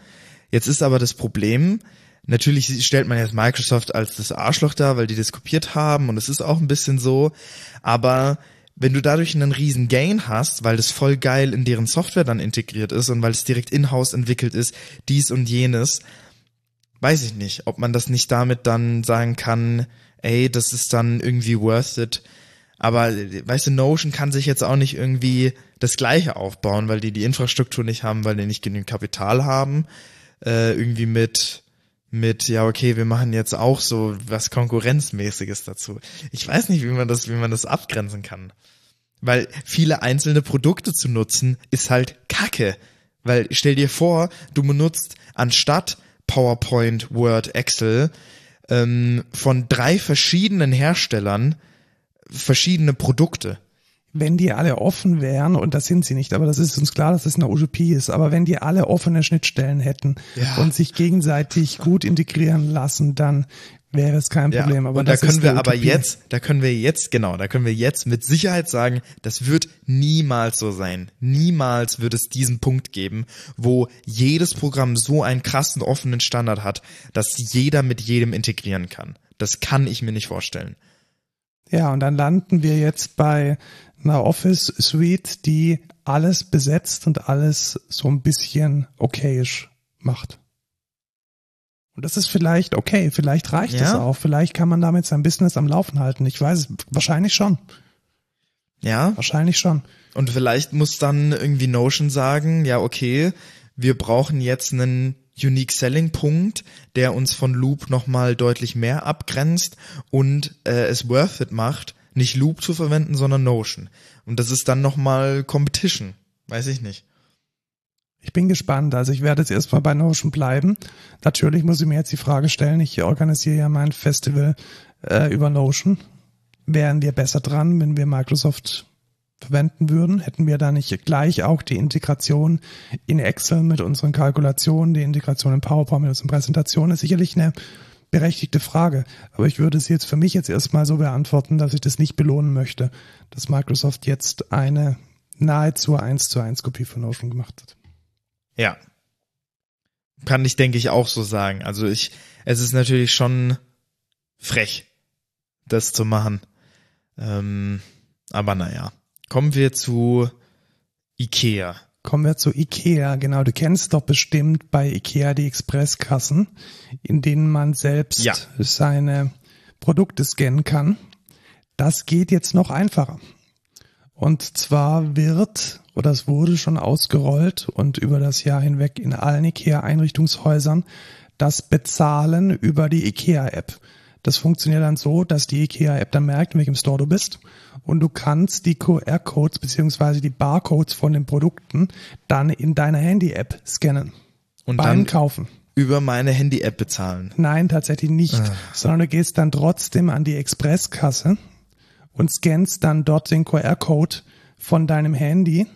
Jetzt ist aber das Problem, natürlich stellt man jetzt Microsoft als das Arschloch da, weil die das kopiert haben und es ist auch ein bisschen so, aber wenn du dadurch einen riesen Gain hast, weil das voll geil in deren Software dann integriert ist und weil es direkt in-house entwickelt ist, dies und jenes, weiß ich nicht, ob man das nicht damit dann sagen kann, ey, das ist dann irgendwie worth it, aber weißt du, Notion kann sich jetzt auch nicht irgendwie das Gleiche aufbauen, weil die die Infrastruktur nicht haben, weil die nicht genügend Kapital haben. Äh, irgendwie mit mit ja okay, wir machen jetzt auch so was konkurrenzmäßiges dazu. Ich weiß nicht, wie man das wie man das abgrenzen kann. Weil viele einzelne Produkte zu nutzen ist halt Kacke. Weil stell dir vor, du benutzt anstatt PowerPoint, Word, Excel ähm, von drei verschiedenen Herstellern verschiedene Produkte. Wenn die alle offen wären, und das sind sie nicht, aber das ist uns klar, dass das eine Utopie ist, aber wenn die alle offene Schnittstellen hätten Ja. und sich gegenseitig gut integrieren lassen, dann wäre es kein Problem. Aber und da können wir aber jetzt, da können wir jetzt, genau, da können wir jetzt mit Sicherheit sagen, das wird niemals so sein. Niemals wird es diesen Punkt geben, wo jedes Programm so einen krassen offenen Standard hat, dass jeder mit jedem integrieren kann. Das kann ich mir nicht vorstellen. Ja, und dann landen wir jetzt bei einer Office Suite, die alles besetzt und alles so ein bisschen okayisch macht. Und das ist vielleicht okay, vielleicht reicht es Ja. auch, vielleicht kann man damit sein Business am Laufen halten. Ich weiß es, wahrscheinlich schon, Ja, wahrscheinlich schon. Und vielleicht muss dann irgendwie Notion sagen, ja, okay, wir brauchen jetzt einen Unique Selling Punkt, der uns von Loop nochmal deutlich mehr abgrenzt und äh, es worth it macht, nicht Loop zu verwenden, sondern Notion. Und das ist dann nochmal Competition. Weiß ich nicht. Ich bin gespannt. Also ich werde jetzt erstmal bei Notion bleiben. Natürlich muss ich mir jetzt die Frage stellen, ich organisiere ja mein Festival äh, über Notion. Wären wir besser dran, wenn wir Microsoft verwenden würden? Hätten wir da nicht gleich auch die Integration in Excel mit unseren Kalkulationen, die Integration in PowerPoint mit unseren Präsentationen? Ist sicherlich eine berechtigte Frage. Aber ich würde es jetzt für mich jetzt erstmal so beantworten, dass ich das nicht belohnen möchte, dass Microsoft jetzt eine nahezu eins zu eins Kopie von Notion gemacht hat. Ja. kann ich, denke ich, auch so sagen. Also ich, es ist natürlich schon frech, das zu machen. Ähm, aber naja. Kommen wir zu Ikea. Kommen wir zu Ikea. Genau, du kennst doch bestimmt bei Ikea die Expresskassen, in denen man selbst Ja. seine Produkte scannen kann. Das geht jetzt noch einfacher. Und zwar wird oder es wurde schon ausgerollt und über das Jahr hinweg in allen IKEA-Einrichtungshäusern das Bezahlen über die IKEA-App. Das funktioniert dann so, dass die IKEA-App dann merkt, in welchem Store du bist und du kannst die QR-Codes beziehungsweise die Barcodes von den Produkten dann in deiner Handy-App scannen. Und beim dann Kaufen. über meine Handy-App bezahlen. Nein, tatsächlich nicht, sondern du gehst dann trotzdem an die Expresskasse und scannst dann dort den QR-Code von deinem Handy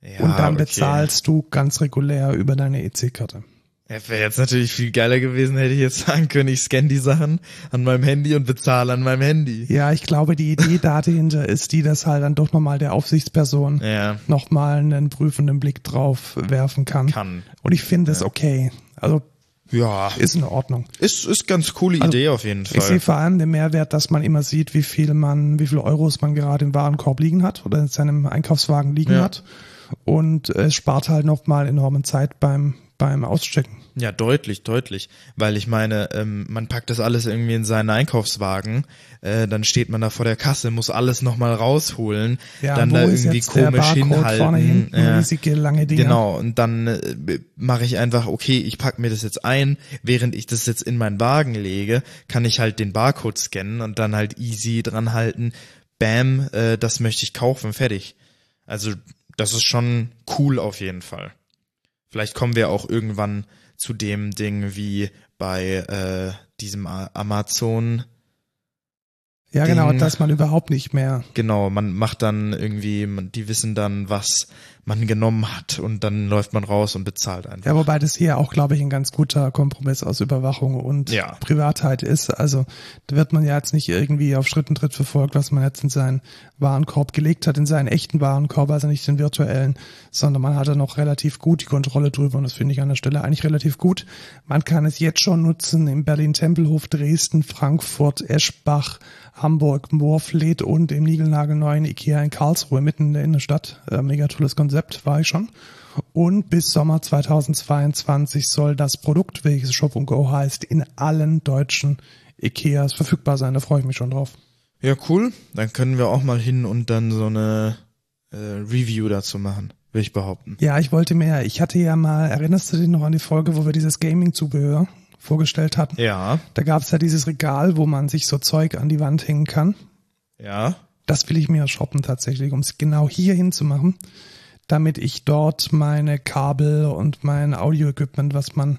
Ja, und dann okay. bezahlst du ganz regulär über deine EC-Karte. Ja, wäre jetzt natürlich viel geiler gewesen, hätte ich jetzt sagen können, ich scanne die Sachen an meinem Handy und bezahle an meinem Handy. Ja, ich glaube, die Idee dahinter ist die, dass halt dann doch nochmal der Aufsichtsperson Ja, nochmal einen prüfenden Blick drauf werfen kann. kann. Und ich finde es okay. Also Ja, ist in Ordnung. ist, ist ganz coole Idee auf jeden Ich sehe Fall. vor allem den Mehrwert, dass man immer sieht, wie viel man, wie viel Euros man gerade im Warenkorb liegen hat oder in seinem Einkaufswagen liegen Ja. hat. Und es spart halt nochmal enorme Zeit beim, beim Auschecken. Ja, deutlich, deutlich. Weil ich meine, ähm, man packt das alles irgendwie in seinen Einkaufswagen, äh, dann steht man da vor der Kasse, muss alles nochmal rausholen, dann wo da ist irgendwie komisch hinhalten. Vorne hinten, ja. riesige lange Dinger. Genau, und dann äh, mache ich einfach, okay, ich pack mir das jetzt ein, während ich das jetzt in meinen Wagen lege, kann ich halt den Barcode scannen und dann halt easy dran halten, bam, äh, das möchte ich kaufen, fertig. Also das ist schon cool auf jeden Fall. Vielleicht kommen wir auch irgendwann zu dem Ding wie bei äh, diesem Amazon. Ja, genau, Ding. dass man überhaupt nicht mehr. Genau, man macht dann irgendwie, die wissen dann, was man genommen hat und dann läuft man raus und bezahlt einfach. Ja, wobei das hier auch, glaube ich, ein ganz guter Kompromiss aus Überwachung und Ja. Privatheit ist. Also da wird man ja jetzt nicht irgendwie auf Schritt und Tritt verfolgt, was man jetzt in seinen Warenkorb gelegt hat, in seinen echten Warenkorb, also nicht den virtuellen, sondern man hat da noch relativ gut die Kontrolle drüber und das finde ich an der Stelle eigentlich relativ gut. Man kann es jetzt schon nutzen in Berlin-Tempelhof, Dresden, Frankfurt, Eschbach, Hamburg, Moorfleet und im niegelnagelneuen Ikea in Karlsruhe mitten in der Innenstadt. Äh, mega tolles Konzept, war ich schon. Und bis Sommer 2022 soll das Produkt, welches Shop Go heißt, in allen deutschen Ikeas verfügbar sein. Da freue ich mich schon drauf. Ja, cool. Dann können wir auch mal hin und dann so eine äh, Review dazu machen, will ich behaupten. Ja, ich wollte mehr. Ich hatte ja mal, erinnerst du dich noch an die Folge, wo wir dieses Gaming-Zubehör vorgestellt hatten? Ja, Da gab es ja dieses Regal, wo man sich so Zeug an die Wand hängen kann. ja. Das will ich mir shoppen tatsächlich, um es genau hier hinzumachen, damit ich dort meine Kabel und mein Audio-Equipment, was man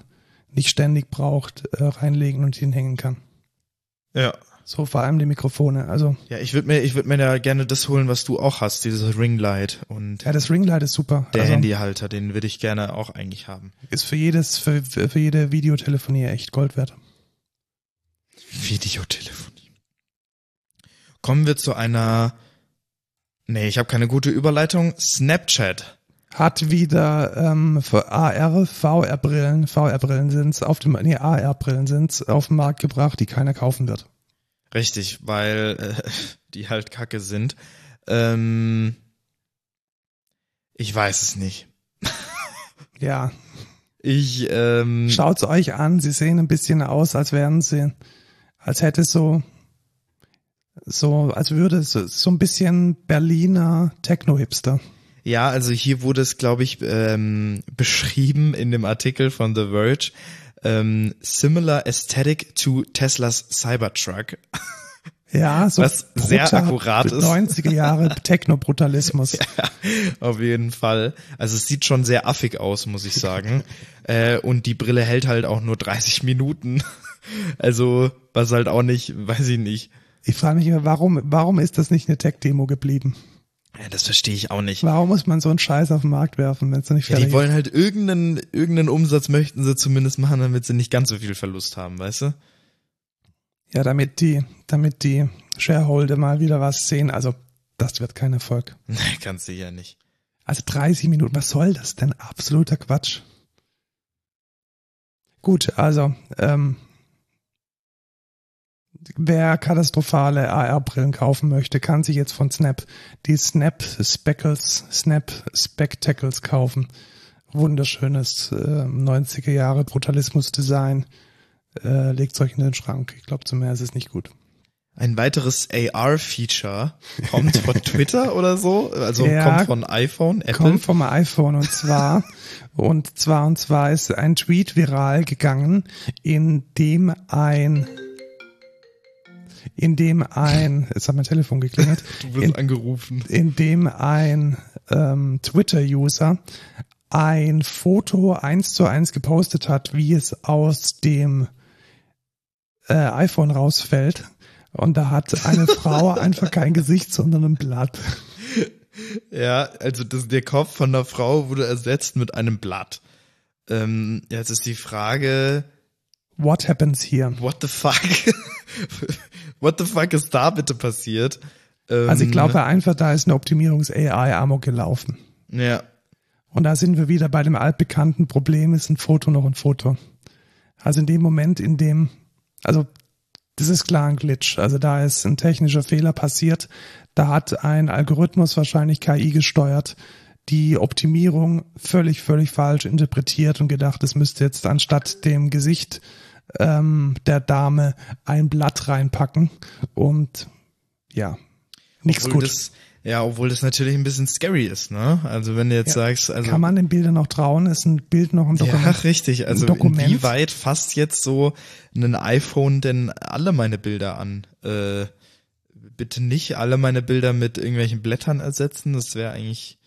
nicht ständig braucht, äh, reinlegen und hinhängen kann. Ja. So vor allem die Mikrofone. Also Ja, ich würde mir, ich würde mir da gerne das holen, was du auch hast, dieses Ringlight und ja, das Ringlight ist super. der also, Handyhalter, den würde ich gerne auch eigentlich haben. Ist für jedes, für, für jede Videotelefonie echt Gold wert. Videotelefonie. Kommen wir zu einer. Nee, ich habe keine gute Überleitung. Snapchat. Hat wieder ähm, für AR, VR-Brillen, VR-Brillen sind's auf dem, nee, AR-Brillen sind's auf den Markt gebracht, die keiner kaufen wird. Richtig, weil äh, die halt kacke sind. Ähm, ich weiß es nicht. Ja, Ich, ähm, Schaut's euch an, sie sehen ein bisschen aus, als wären sie, als hätte so, so, als würde es so, so ein bisschen Berliner Techno-Hipster. Ja, also hier wurde es, glaube ich, ähm, beschrieben in dem Artikel von The Verge. Ähm, similar aesthetic to Teslas Cybertruck. Ja, so Was sehr akkurat ist. 90er Jahre Techno-Brutalismus. Auf jeden Fall. Also es sieht schon sehr affig aus, muss ich sagen. äh, und die Brille hält halt auch nur 30 Minuten. Also, was halt auch nicht, weiß ich nicht. Ich frage mich immer, warum, warum ist das nicht eine Tech-Demo geblieben? Ja, das verstehe ich auch nicht. Warum muss man so einen Scheiß auf den Markt werfen, wenn es nicht Ja, fertig die wollen halt irgendeinen, irgendeinen Umsatz möchten sie zumindest machen, damit sie nicht ganz so viel Verlust haben, weißt du? Ja, damit die, damit die Shareholder mal wieder was sehen. Also, das wird kein Erfolg. Nee, ganz sicher nicht. Also 30 Minuten, was soll das denn? Absoluter Quatsch. Gut, also ähm, wer katastrophale AR-Brillen kaufen möchte, kann sich jetzt von Snap die Snap Speckles, Snap Spectacles kaufen. Wunderschönes äh, 90er Jahre Brutalismus-Design. Äh, Legt euch in den Schrank. Ich glaube, zu mehr ist es nicht gut. Ein weiteres AR-Feature kommt von Twitter oder so, also Ja, kommt von iPhone, Apple. Kommt vom iPhone und zwar und zwar und zwar ist ein Tweet viral gegangen, in dem ein in dem ein jetzt hat mein Telefon geklingelt, du wirst in, angerufen. in dem ein ähm, Twitter-User ein Foto eins zu eins gepostet hat, wie es aus dem äh, iPhone rausfällt. Und da hat eine Frau einfach kein Gesicht, sondern ein Blatt. Ja, also das, der Kopf von der Frau wurde ersetzt mit einem Blatt. Ähm, jetzt ist die Frage, What happens here? what the fuck? what the fuck ist da bitte passiert? Ähm, Also ich glaube einfach, da ist eine Optimierungs-AI-Amok gelaufen. Ja, Und da sind wir wieder bei dem altbekannten Problem, ist ein Foto noch ein Foto. Also in dem Moment, in dem, also das ist klar ein Glitch. Also da ist ein technischer Fehler passiert. Da hat ein Algorithmus wahrscheinlich KI gesteuert, die Optimierung völlig, völlig falsch interpretiert und gedacht, es müsste jetzt anstatt dem Gesicht ähm, der Dame ein Blatt reinpacken. Und ja, nichts obwohl gut. das, ja, obwohl das natürlich ein bisschen scary ist, ne? Also wenn du jetzt Ja. sagst, also Kann man den Bildern noch trauen? Ist ein Bild noch ein ja, Dokument? richtig. Also Dokument? inwieweit fasst jetzt so ein iPhone denn alle meine Bilder an? Äh, bitte nicht alle meine Bilder mit irgendwelchen Blättern ersetzen. Das wäre eigentlich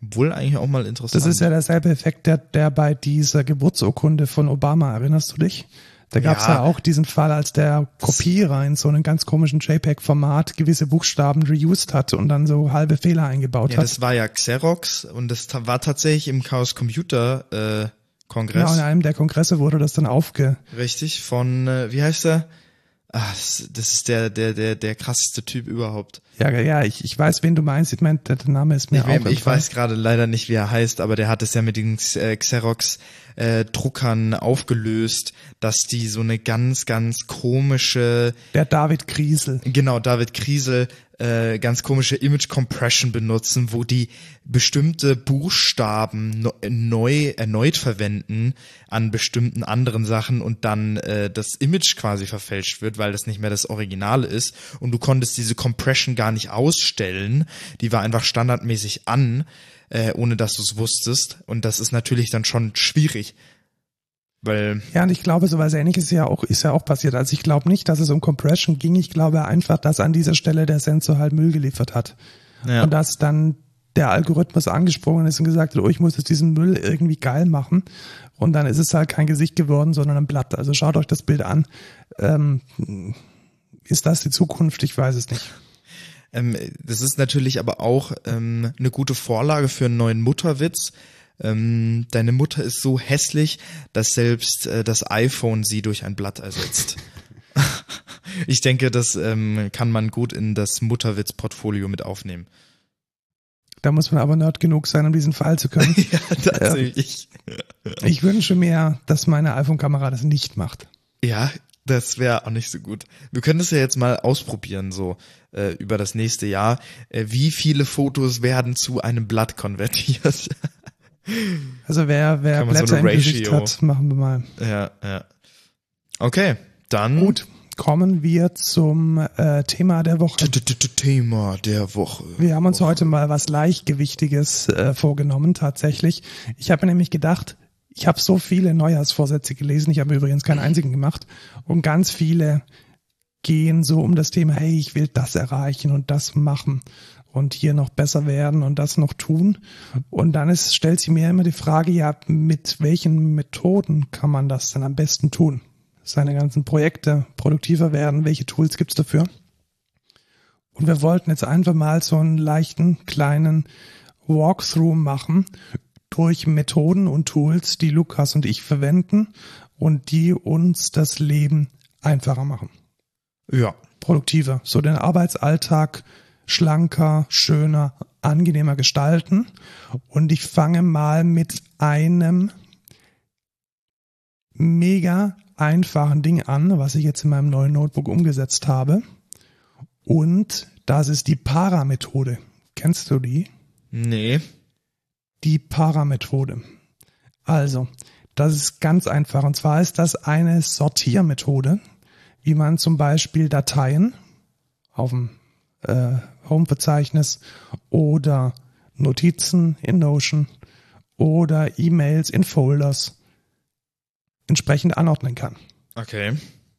wohl eigentlich auch mal interessant. Das ist ja derselbe Effekt, der, der bei dieser Geburtsurkunde von Obama, erinnerst du dich? Da gab es Ja. ja. auch diesen Fall, als der Kopierer in so einen ganz komischen JPEG-Format gewisse Buchstaben reused hat und dann so halbe Fehler eingebaut Ja, hat. das war ja Xerox und das war tatsächlich im Chaos Computer äh, Ja, Kongress. und in einem der Kongresse wurde das dann aufge... Richtig, von, äh, wie heißt er? Ah, das, das ist der, der, der, der krasseste Typ überhaupt. Ja, ja, ich, ich weiß, wen du meinst. Ich meine, der Name ist mir Ich, auch ich entfallen. weiß gerade leider nicht, wie er heißt, aber der hat es ja mit den äh, Xerox äh, Druckern aufgelöst, dass die so eine ganz, ganz komische Der David Kriesel. Genau, David Kriesel äh, ganz komische Image Compression benutzen, wo die bestimmte Buchstaben neu erneut verwenden an bestimmten anderen Sachen und dann äh, das Image quasi verfälscht wird, weil das nicht mehr das Originale ist und du konntest diese Compression gar nicht ausstellen, die war einfach standardmäßig an, äh, ohne dass du es wusstest und das ist natürlich dann schon schwierig, weil Ja, und ich glaube, sowas ähnliches ist ja auch, ist ja auch passiert. Also ich glaube nicht, dass es um Compression ging. Ich glaube einfach, dass an dieser Stelle der Sensor halt Müll geliefert hat. ja. Und dass dann der Algorithmus angesprungen ist und gesagt hat, oh, ich muss jetzt diesen Müll irgendwie geil machen. Und dann ist es halt kein Gesicht geworden, sondern ein Blatt. Also schaut euch das Bild an. Ähm, ist das die Zukunft? Ich weiß es nicht. Ähm, das ist natürlich aber auch ähm, eine gute Vorlage für einen neuen Mutterwitz. Ähm, deine Mutter ist so hässlich, dass selbst äh, das iPhone sie durch ein Blatt ersetzt. ich denke, das ähm, kann man gut in das Mutterwitz-Portfolio mit aufnehmen. Da muss man aber nerd genug sein, um diesen Fall zu können. ja, tatsächlich. Ich wünsche mir, dass meine iPhone-Kamera das nicht macht. Ja, das wäre auch nicht so gut. Wir können das ja jetzt mal ausprobieren, so äh, über das nächste Jahr. Äh, wie viele Fotos werden zu einem Blatt konvertiert? Also wer, wer so Blätter eine im Gesicht hat, machen wir mal. ja, ja. Okay, dann Gut, kommen wir zum äh, Thema der Woche. Thema der Woche. Wir haben uns heute mal was Leichtgewichtiges äh, vorgenommen, tatsächlich. Ich habe nämlich gedacht, ich habe so viele Neujahrsvorsätze gelesen, ich habe übrigens keinen einzigen gemacht und ganz viele gehen so um das Thema, hey, ich will das erreichen und das machen und hier noch besser werden und das noch tun. Und dann ist, stellt sich mir immer die Frage, ja, mit welchen Methoden kann man das denn am besten tun? Seine ganzen Projekte produktiver werden, welche Tools gibt's dafür? Und wir wollten jetzt einfach mal so einen leichten kleinen Walkthrough machen durch Methoden und Tools, die Lukas und ich verwenden und die uns das Leben einfacher machen. Ja. Produktiver, so den Arbeitsalltag schlanker, schöner, angenehmer gestalten. Und ich fange mal mit einem mega einfachen Ding an, was ich jetzt in meinem neuen Notebook umgesetzt habe. Und das ist die Para-Methode. Kennst du die? Nee. Die Para-Methode. Also, das ist ganz einfach. Und zwar ist das eine Sortiermethode, wie man zum Beispiel Dateien auf dem äh, Home-Verzeichnis oder Notizen in Notion oder E-Mails in Folders entsprechend anordnen kann. Okay.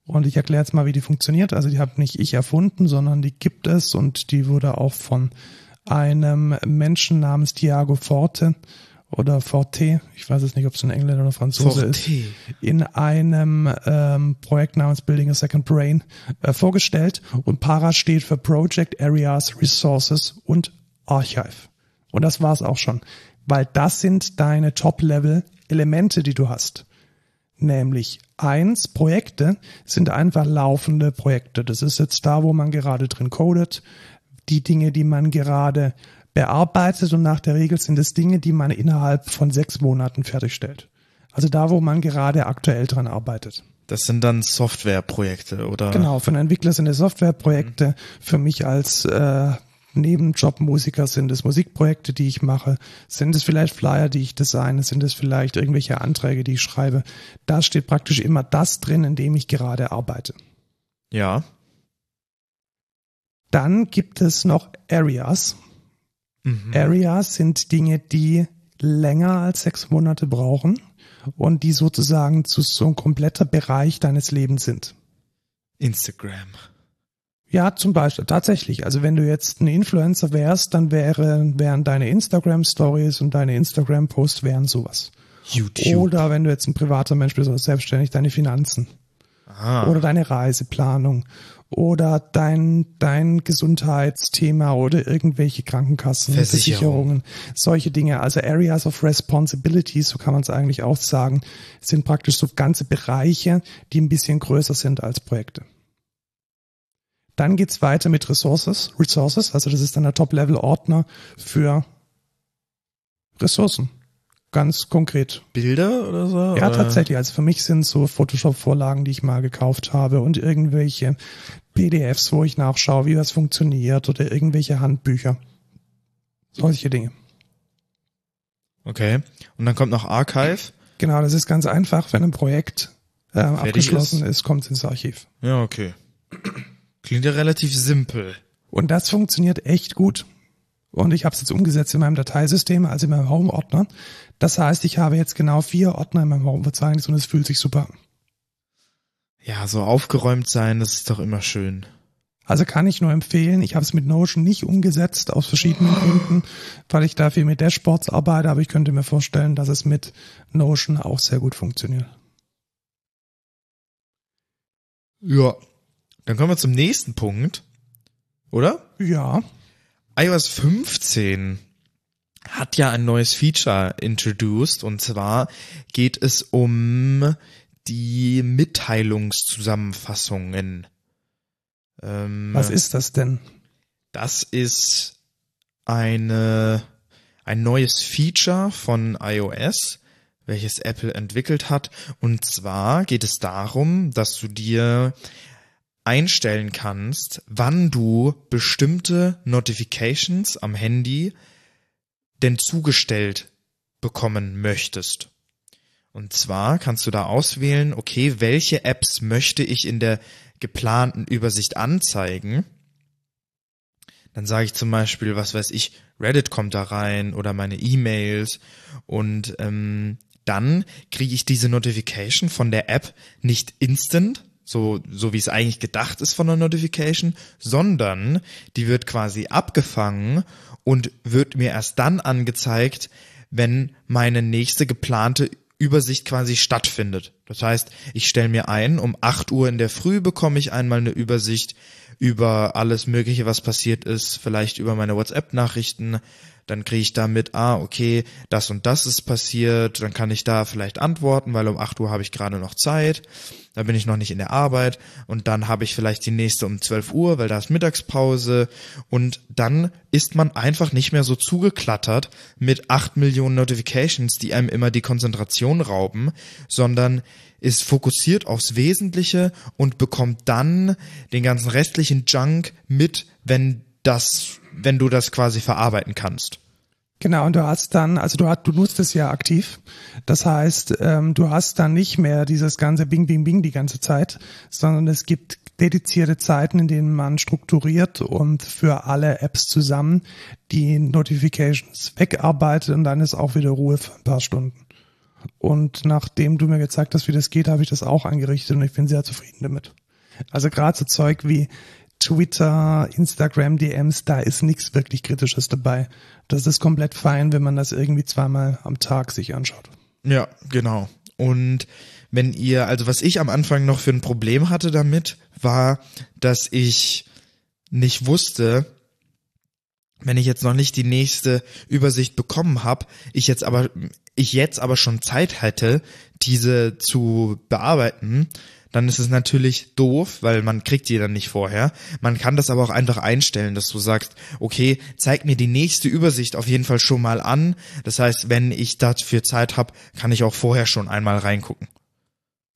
Und ich erkläre jetzt mal, wie die funktioniert. Also die habe nicht ich erfunden, sondern die gibt es und die wurde auch von einem Menschen namens Thiago Forte oder Forte, ich weiß es nicht, ob es ein Engländer oder Franzose Forte. ist, in einem ähm, Projekt namens Building a Second Brain äh, vorgestellt. Und Para steht für Project Areas, Resources und Archive. Und das war's auch schon, weil das sind deine Top-Level-Elemente, die du hast. Nämlich eins, Projekte sind einfach laufende Projekte. Das ist jetzt da, wo man gerade drin codet, die Dinge, die man gerade bearbeitet und nach der Regel sind es Dinge, die man innerhalb von sechs Monaten fertigstellt. Also da, wo man gerade aktuell dran arbeitet. Das sind dann Softwareprojekte, oder? Genau, für einen Entwickler sind es Softwareprojekte, für mich als äh, Nebenjobmusiker sind es Musikprojekte, die ich mache, sind es vielleicht Flyer, die ich designe, sind es vielleicht irgendwelche Anträge, die ich schreibe. Da steht praktisch immer das drin, in dem ich gerade arbeite. Ja. Dann gibt es noch Areas. Mhm. Areas sind Dinge, die länger als sechs Monate brauchen und die sozusagen zu so ein kompletter Bereich deines Lebens sind. Instagram. Ja, zum Beispiel, tatsächlich. Also wenn du jetzt ein Influencer wärst, dann wäre, wären deine Instagram Stories und deine Instagram Posts wären sowas. YouTube. Oder wenn du jetzt ein privater Mensch bist oder selbstständig, deine Finanzen. ah. Oder deine Reiseplanung. Oder dein, dein Gesundheitsthema oder irgendwelche Krankenkassen, Versicherung. Versicherungen, solche Dinge. Also Areas of Responsibility, so kann man es eigentlich auch sagen, sind praktisch so ganze Bereiche, die ein bisschen größer sind als Projekte. Dann geht's weiter mit Resources. Resources, also das ist dann der Top-Level-Ordner für Ressourcen. Ganz konkret. Bilder oder so? Ja, oder? tatsächlich. Also für mich sind so Photoshop-Vorlagen, die ich mal gekauft habe und irgendwelche PDFs, wo ich nachschaue, wie das funktioniert oder irgendwelche Handbücher. Solche Dinge. Okay. Und dann kommt noch Archive. Genau, das ist ganz einfach. Wenn ein Projekt äh, abgeschlossen ist. ist, kommt es ins Archiv. Ja, okay. Klingt ja relativ simpel. Und das funktioniert echt gut. Und ich habe es jetzt umgesetzt in meinem Dateisystem, also in meinem Home-Ordner. Das heißt, ich habe jetzt genau vier Ordner in meinem Home-Verzeichnis und es fühlt sich super an. Ja, so aufgeräumt sein, das ist doch immer schön. Also kann ich nur empfehlen. Ich habe es mit Notion nicht umgesetzt aus verschiedenen Gründen, weil ich da viel mit Dashboards arbeite, aber ich könnte mir vorstellen, dass es mit Notion auch sehr gut funktioniert. Ja. Dann kommen wir zum nächsten Punkt. Oder? Ja, iOS 15 hat ja ein neues Feature introduced und zwar geht es um die Mitteilungszusammenfassungen. Ähm, was ist das denn? Das ist eine, ein neues Feature von iOS, welches Apple entwickelt hat. Und zwar geht es darum, dass du dir einstellen kannst, wann du bestimmte Notifications am Handy denn zugestellt bekommen möchtest. Und zwar kannst du da auswählen, okay, welche Apps möchte ich in der geplanten Übersicht anzeigen. Dann sage ich zum Beispiel, was weiß ich, Reddit kommt da rein oder meine E-Mails und ähm, dann kriege ich diese Notification von der App nicht instant, so, so wie es eigentlich gedacht ist von der Notification, sondern die wird quasi abgefangen und wird mir erst dann angezeigt, wenn meine nächste geplante Übersicht quasi stattfindet. Das heißt, ich stelle mir ein, um 8 Uhr in der Früh bekomme ich einmal eine Übersicht über alles Mögliche, was passiert ist, vielleicht über meine WhatsApp-Nachrichten, Dann kriege ich damit, ah, okay, das und das ist passiert, dann kann ich da vielleicht antworten, weil um 8 Uhr habe ich gerade noch Zeit, da bin ich noch nicht in der Arbeit und dann habe ich vielleicht die nächste um 12 Uhr, weil da ist Mittagspause und dann ist man einfach nicht mehr so zugeklattert mit 8 Millionen Notifications, die einem immer die Konzentration rauben, sondern ist fokussiert aufs Wesentliche und bekommt dann den ganzen restlichen Junk mit, wenn das, wenn du das quasi verarbeiten kannst. Genau, und du hast dann, also du, hast, du nutzt es ja aktiv. Das heißt, ähm, du hast dann nicht mehr dieses ganze Bing, Bing, Bing die ganze Zeit, sondern es gibt dedizierte Zeiten, in denen man strukturiert und für alle Apps zusammen die Notifications wegarbeitet und dann ist auch wieder Ruhe für ein paar Stunden. Und nachdem du mir gezeigt hast, wie das geht, habe ich das auch eingerichtet und ich bin sehr zufrieden damit. Also gerade so Zeug wie Twitter, Instagram, DMs, da ist nichts wirklich Kritisches dabei. Das ist komplett fein, wenn man das irgendwie zweimal am Tag sich anschaut. Ja, genau. Und wenn ihr, also was ich am Anfang noch für ein Problem hatte damit, war, dass ich nicht wusste, wenn ich jetzt noch nicht die nächste Übersicht bekommen habe, ich jetzt aber ich jetzt aber schon Zeit hätte, diese zu bearbeiten, dann ist es natürlich doof, weil man kriegt die dann nicht vorher. Man kann das aber auch einfach einstellen, dass du sagst, okay, zeig mir die nächste Übersicht auf jeden Fall schon mal an. Das heißt, wenn ich dafür Zeit habe, kann ich auch vorher schon einmal reingucken.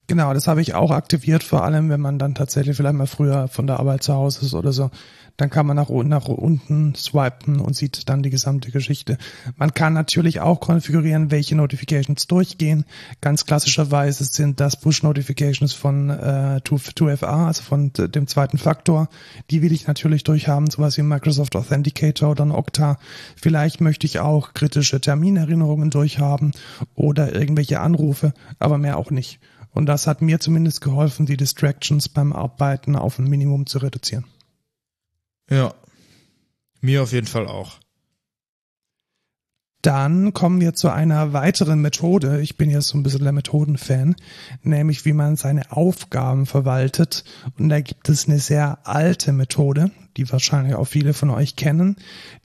Genau, das habe ich auch aktiviert, vor allem wenn man dann tatsächlich vielleicht mal früher von der Arbeit zu Hause ist oder so. Dann kann man nach, nach unten swipen und sieht dann die gesamte Geschichte. Man kann natürlich auch konfigurieren, welche Notifications durchgehen. Ganz klassischerweise sind das Push-Notifications von äh, 2FA, also von dem zweiten Faktor. Die will ich natürlich durchhaben, sowas wie Microsoft Authenticator oder ein Okta. Vielleicht möchte ich auch kritische Terminerinnerungen durchhaben oder irgendwelche Anrufe, aber mehr auch nicht. Und das hat mir zumindest geholfen, die Distractions beim Arbeiten auf ein Minimum zu reduzieren. Ja, mir auf jeden Fall auch. Dann kommen wir zu einer weiteren Methode. Ich bin ja so ein bisschen der Methodenfan, nämlich wie man seine Aufgaben verwaltet. Und da gibt es eine sehr alte Methode, die wahrscheinlich auch viele von euch kennen,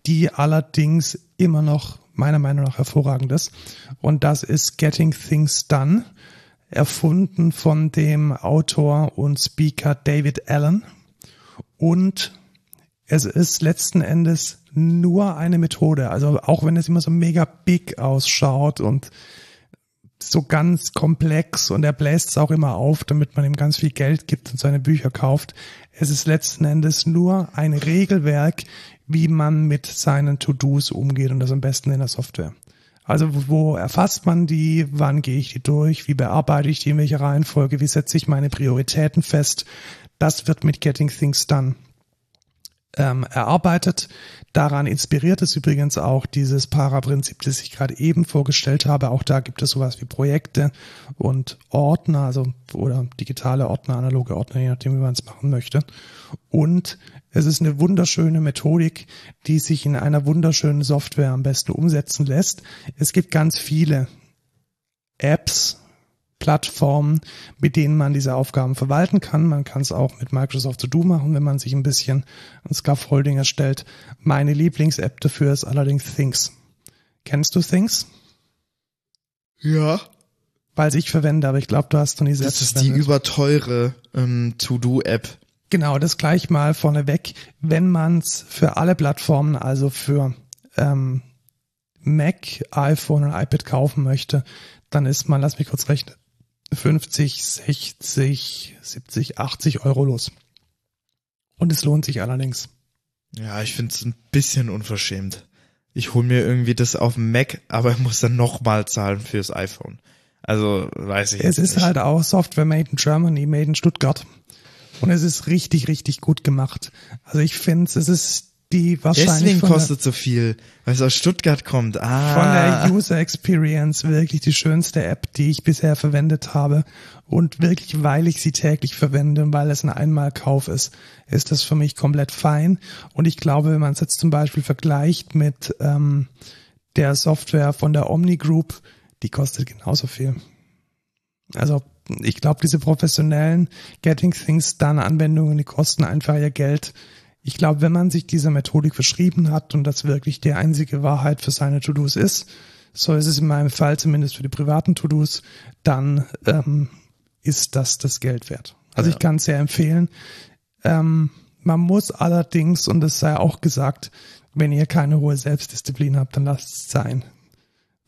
die allerdings immer noch meiner Meinung nach hervorragend ist. Und das ist Getting Things Done erfunden von dem Autor und Speaker David Allen. Und es ist letzten Endes nur eine Methode. Also auch wenn es immer so mega big ausschaut und so ganz komplex und er bläst es auch immer auf, damit man ihm ganz viel Geld gibt und seine Bücher kauft. Es ist letzten Endes nur ein Regelwerk, wie man mit seinen To-Dos umgeht und das am besten in der Software. Also wo erfasst man die, wann gehe ich die durch, wie bearbeite ich die, in welcher Reihenfolge, wie setze ich meine Prioritäten fest. Das wird mit Getting Things Done ähm, erarbeitet. Daran inspiriert es übrigens auch dieses Para-Prinzip, das ich gerade eben vorgestellt habe. Auch da gibt es sowas wie Projekte und Ordner, also oder digitale Ordner, analoge Ordner, je nachdem, wie man es machen möchte. Und es ist eine wunderschöne Methodik, die sich in einer wunderschönen Software am besten umsetzen lässt. Es gibt ganz viele Apps, Plattformen, mit denen man diese Aufgaben verwalten kann. Man kann es auch mit Microsoft To Do machen, wenn man sich ein bisschen ein Scaffolding erstellt. Meine Lieblings-App dafür ist allerdings Things. Kennst du Things? Ja. Weil ich verwende, aber ich glaube, du hast noch nie selbst Das ist verwendet. die überteure ähm, To-Do-App. Genau, das gleich mal vorneweg. Wenn man es für alle Plattformen, also für ähm, Mac, iPhone und iPad kaufen möchte, dann ist man, lass mich kurz rechnen, 50, 60, 70, 80 Euro los. Und es lohnt sich allerdings. Ja, ich finde es ein bisschen unverschämt. Ich hole mir irgendwie das auf dem Mac, aber muss dann nochmal zahlen fürs iPhone. Also weiß ich Es ist nicht. halt auch Software made in Germany, made in Stuttgart. Und es ist richtig, richtig gut gemacht. Also ich finde es ist die wahrscheinlich. Deswegen kostet so viel, weil es aus Stuttgart kommt. Ah. Von der User Experience wirklich die schönste App, die ich bisher verwendet habe. Und wirklich, weil ich sie täglich verwende und weil es ein Einmalkauf ist, ist das für mich komplett fein. Und ich glaube, wenn man es jetzt zum Beispiel vergleicht mit ähm, der Software von der Omni Group, die kostet genauso viel. Also ich glaube, diese professionellen Getting Things Done Anwendungen, die kosten einfach ihr Geld ich glaube, wenn man sich dieser Methodik verschrieben hat und das wirklich die einzige Wahrheit für seine To-Dos ist, so ist es in meinem Fall zumindest für die privaten To-Dos, dann ähm, ist das das Geld wert. Also ja. ich kann es sehr empfehlen. Ähm, man muss allerdings, und das sei auch gesagt, wenn ihr keine hohe Selbstdisziplin habt, dann lasst es sein.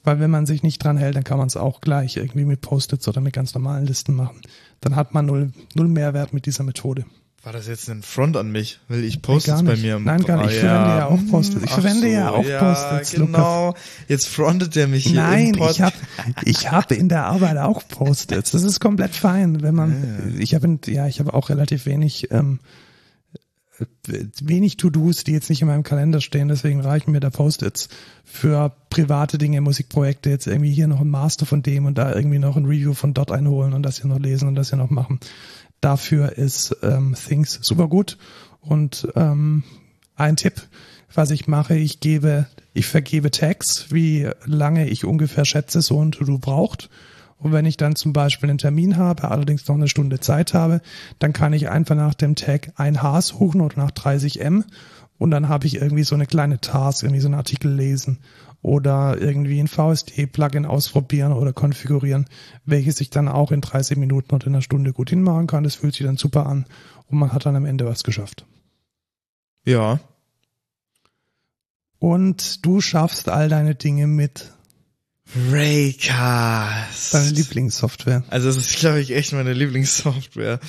Weil wenn man sich nicht dran hält, dann kann man es auch gleich irgendwie mit Post-its oder mit ganz normalen Listen machen. Dann hat man null, null Mehrwert mit dieser Methode. War das jetzt ein Front an mich? Weil ich poste es bei mir. Nein, gar nicht. Ich verwende ja auch Post-its. Ich verwende so, ja auch ja, Post-its. Genau. Jetzt frontet er mich hier. Nein, ich habe ich hab in der Arbeit auch Post-its. Das ist komplett fein, wenn man. Ja. Ich habe ja, ich habe auch relativ wenig ähm, wenig To-Dos, die jetzt nicht in meinem Kalender stehen, deswegen reichen mir da Post-its. Für private Dinge, Musikprojekte, jetzt irgendwie hier noch ein Master von dem und da irgendwie noch ein Review von dort einholen und das hier noch lesen und das hier noch machen. Dafür ist ähm, Things super gut. Und ähm, ein Tipp, was ich mache, ich gebe, ich vergebe Tags, wie lange ich ungefähr schätze, so ein To-Do braucht. Und wenn ich dann zum Beispiel einen Termin habe, allerdings noch eine Stunde Zeit habe, dann kann ich einfach nach dem Tag ein H suchen oder nach 30 M. Und dann habe ich irgendwie so eine kleine Task, irgendwie so einen Artikel lesen oder irgendwie ein VST-Plugin ausprobieren oder konfigurieren, welches ich dann auch in 30 Minuten oder in einer Stunde gut hinmachen kann. Das fühlt sich dann super an und man hat dann am Ende was geschafft. Ja. Und du schaffst all deine Dinge mit Raycast. Deine Lieblingssoftware. Also das ist, glaube ich, echt meine Lieblingssoftware.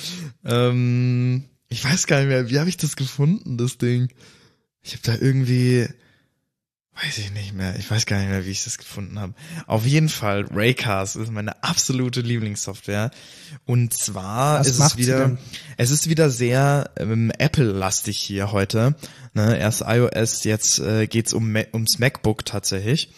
Ähm, ich weiß gar nicht mehr, wie habe ich das gefunden, das Ding? Ich habe da irgendwie, weiß ich nicht mehr, ich weiß gar nicht mehr, wie ich das gefunden habe. Auf jeden Fall, Raycast ist meine absolute Lieblingssoftware. Und zwar Was ist es wieder, es ist wieder sehr ähm, Apple-lastig hier heute. Ne, erst iOS, jetzt äh, geht's um ums MacBook tatsächlich.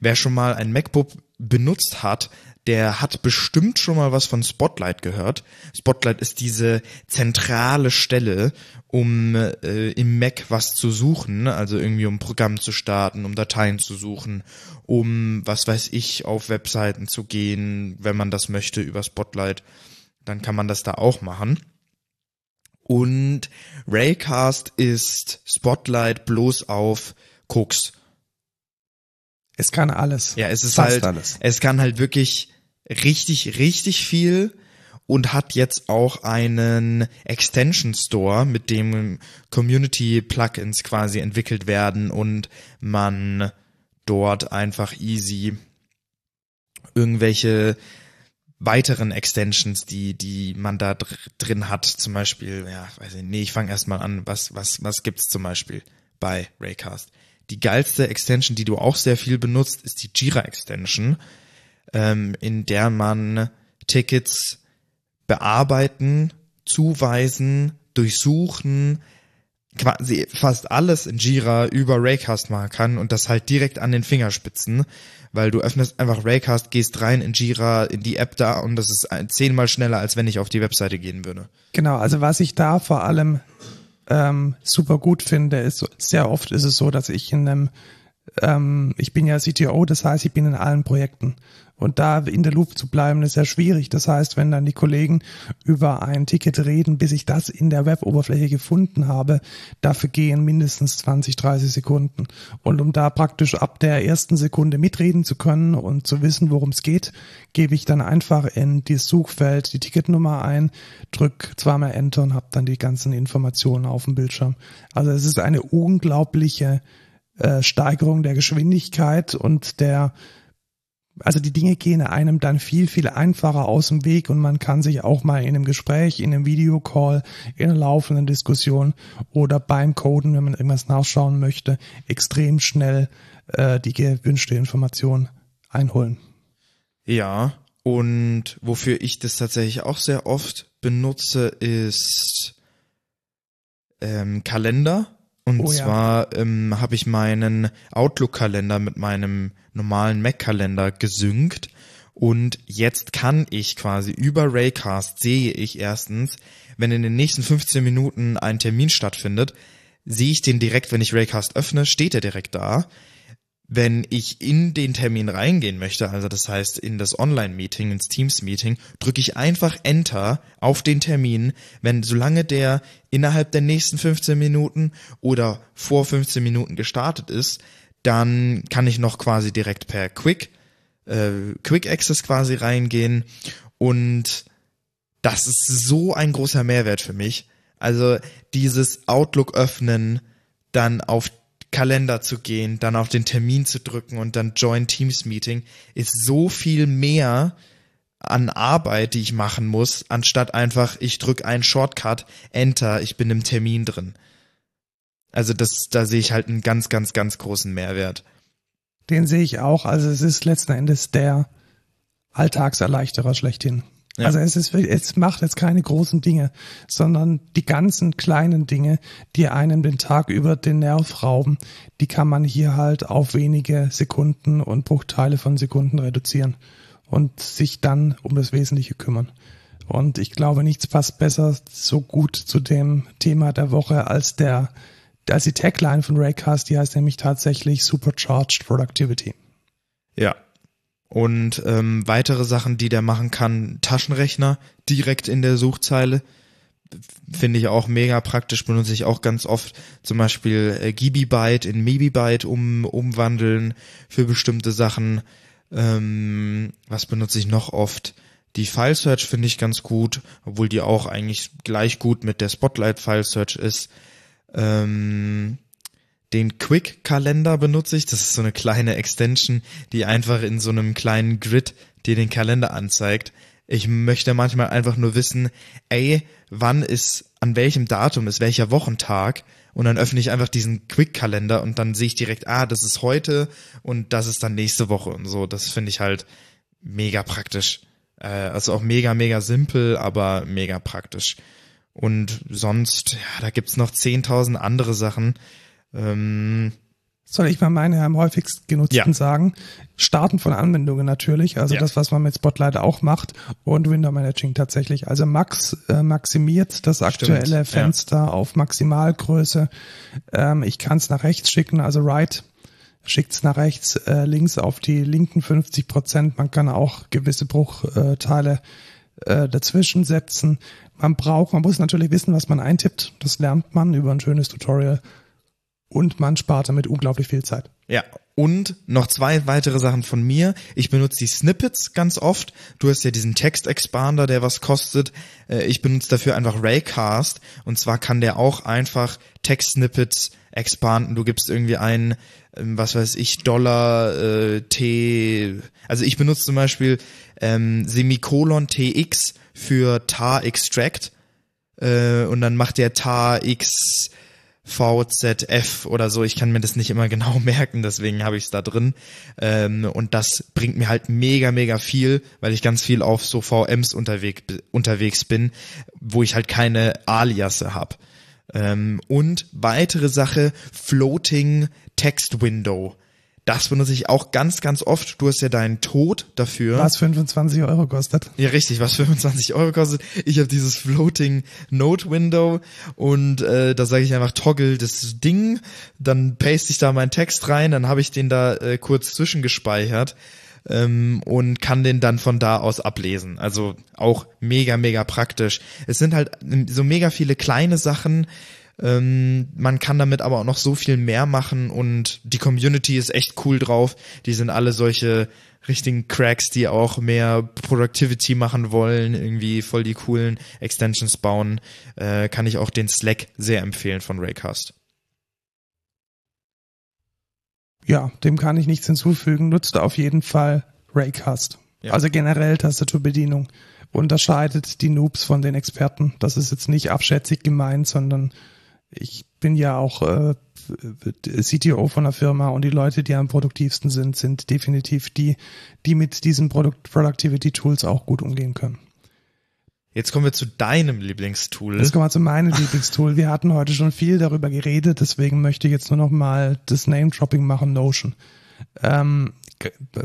Wer schon mal ein MacBook benutzt hat, der hat bestimmt schon mal was von Spotlight gehört. Spotlight ist diese zentrale Stelle, um äh, im Mac was zu suchen, also irgendwie um Programm zu starten, um Dateien zu suchen, um was weiß ich auf Webseiten zu gehen, wenn man das möchte über Spotlight, dann kann man das da auch machen. Und Raycast ist Spotlight bloß auf Koks es kann alles. Ja, es ist Fast halt, alles. es kann halt wirklich richtig, richtig viel und hat jetzt auch einen Extension Store, mit dem Community Plugins quasi entwickelt werden und man dort einfach easy irgendwelche weiteren Extensions, die die man da dr drin hat, zum Beispiel, ja, weiß ich, nee, ich fange erstmal an, was was was gibt's zum Beispiel bei Raycast? Die geilste Extension, die du auch sehr viel benutzt, ist die Jira Extension, ähm, in der man Tickets bearbeiten, zuweisen, durchsuchen, quasi fast alles in Jira über Raycast machen kann und das halt direkt an den Fingerspitzen, weil du öffnest einfach Raycast, gehst rein in Jira, in die App da und das ist zehnmal schneller, als wenn ich auf die Webseite gehen würde. Genau, also was ich da vor allem ähm, super gut finde, ist sehr oft ist es so, dass ich in einem ähm, ich bin ja CTO, das heißt, ich bin in allen Projekten. Und da in der Loop zu bleiben, ist sehr schwierig. Das heißt, wenn dann die Kollegen über ein Ticket reden, bis ich das in der Web-Oberfläche gefunden habe, dafür gehen mindestens 20, 30 Sekunden. Und um da praktisch ab der ersten Sekunde mitreden zu können und zu wissen, worum es geht, gebe ich dann einfach in das Suchfeld die Ticketnummer ein, drück zweimal Enter und habe dann die ganzen Informationen auf dem Bildschirm. Also es ist eine unglaubliche äh, Steigerung der Geschwindigkeit und der also die Dinge gehen einem dann viel, viel einfacher aus dem Weg und man kann sich auch mal in einem Gespräch, in einem Videocall, in einer laufenden Diskussion oder beim Coden, wenn man irgendwas nachschauen möchte, extrem schnell äh, die gewünschte Information einholen. Ja, und wofür ich das tatsächlich auch sehr oft benutze, ist ähm, Kalender. Und oh, zwar ja. ähm, habe ich meinen Outlook-Kalender mit meinem normalen Mac-Kalender gesynkt. Und jetzt kann ich quasi über Raycast sehe ich erstens, wenn in den nächsten 15 Minuten ein Termin stattfindet, sehe ich den direkt, wenn ich Raycast öffne, steht er direkt da. Wenn ich in den Termin reingehen möchte, also das heißt in das Online-Meeting, ins Teams-Meeting, drücke ich einfach Enter auf den Termin, wenn solange der innerhalb der nächsten 15 Minuten oder vor 15 Minuten gestartet ist, dann kann ich noch quasi direkt per Quick, äh, Quick Access quasi reingehen und das ist so ein großer Mehrwert für mich. Also dieses Outlook öffnen, dann auf Kalender zu gehen, dann auf den Termin zu drücken und dann Join Teams Meeting ist so viel mehr an Arbeit, die ich machen muss, anstatt einfach ich drücke einen Shortcut, Enter, ich bin im Termin drin. Also das, da sehe ich halt einen ganz, ganz, ganz großen Mehrwert. Den sehe ich auch. Also es ist letzten Endes der Alltagserleichterer schlechthin. Ja. Also es ist, es macht jetzt keine großen Dinge, sondern die ganzen kleinen Dinge, die einem den Tag über den Nerv rauben, die kann man hier halt auf wenige Sekunden und Bruchteile von Sekunden reduzieren und sich dann um das Wesentliche kümmern. Und ich glaube, nichts passt besser so gut zu dem Thema der Woche als der, als die Tagline von Raycast, die heißt nämlich tatsächlich Supercharged Productivity. Ja, und ähm, weitere Sachen, die der machen kann, Taschenrechner direkt in der Suchzeile. Finde ich auch mega praktisch, benutze ich auch ganz oft. Zum Beispiel äh, Gibibyte in Mebibyte um, umwandeln für bestimmte Sachen. Ähm, was benutze ich noch oft? Die File Search finde ich ganz gut, obwohl die auch eigentlich gleich gut mit der Spotlight File Search ist. Ähm, den Quick-Kalender benutze ich. Das ist so eine kleine Extension, die einfach in so einem kleinen Grid dir den Kalender anzeigt. Ich möchte manchmal einfach nur wissen, ey, wann ist, an welchem Datum ist welcher Wochentag? Und dann öffne ich einfach diesen Quick-Kalender und dann sehe ich direkt, ah, das ist heute und das ist dann nächste Woche und so. Das finde ich halt mega praktisch. Äh, also auch mega, mega simpel, aber mega praktisch. Und sonst, ja, da gibt's noch 10.000 andere Sachen, ähm, soll ich mal meine am häufigst genutzten ja. sagen? Starten von Anwendungen natürlich, also ja. das, was man mit Spotlight auch macht und Window Managing tatsächlich. Also Max äh, maximiert das aktuelle Stimmt. Fenster ja. auf Maximalgröße. Ähm, ich kann es nach rechts schicken, also Right schickt es nach rechts, äh, links auf die linken 50 Prozent. Man kann auch gewisse Bruchteile äh, dazwischen setzen. Man braucht, man muss natürlich wissen, was man eintippt. Das lernt man über ein schönes Tutorial und man spart damit unglaublich viel Zeit. Ja, und noch zwei weitere Sachen von mir. Ich benutze die Snippets ganz oft. Du hast ja diesen Text-Expander, der was kostet. Äh, ich benutze dafür einfach Raycast. Und zwar kann der auch einfach Text-Snippets expanden. Du gibst irgendwie ein, ähm, was weiß ich, Dollar äh, T. Also ich benutze zum Beispiel ähm, Semikolon TX für tar extract. Äh, und dann macht der tar x VZF oder so. Ich kann mir das nicht immer genau merken, deswegen habe ich es da drin. Ähm, und das bringt mir halt mega, mega viel, weil ich ganz viel auf so VMs unterwegs, unterwegs bin, wo ich halt keine Aliasse habe. Ähm, und weitere Sache, Floating Text Window. Das benutze ich auch ganz, ganz oft. Du hast ja deinen Tod dafür. Was 25 Euro kostet. Ja, richtig, was 25 Euro kostet. Ich habe dieses Floating Note Window und äh, da sage ich einfach Toggle das Ding, dann paste ich da meinen Text rein, dann habe ich den da äh, kurz zwischengespeichert ähm, und kann den dann von da aus ablesen. Also auch mega, mega praktisch. Es sind halt so mega viele kleine Sachen, ähm, man kann damit aber auch noch so viel mehr machen und die Community ist echt cool drauf. Die sind alle solche richtigen Cracks, die auch mehr Productivity machen wollen, irgendwie voll die coolen Extensions bauen. Äh, kann ich auch den Slack sehr empfehlen von Raycast. Ja, dem kann ich nichts hinzufügen. Nutzt auf jeden Fall Raycast. Ja. Also generell Tastaturbedienung unterscheidet die Noobs von den Experten. Das ist jetzt nicht abschätzig gemeint, sondern ich bin ja auch äh, CTO von der Firma und die Leute, die am produktivsten sind, sind definitiv die, die mit diesen Product Productivity Tools auch gut umgehen können. Jetzt kommen wir zu deinem Lieblingstool. Jetzt kommen wir zu meinem Lieblingstool. Wir hatten heute schon viel darüber geredet, deswegen möchte ich jetzt nur noch mal das Name-Dropping machen, Notion. Ähm,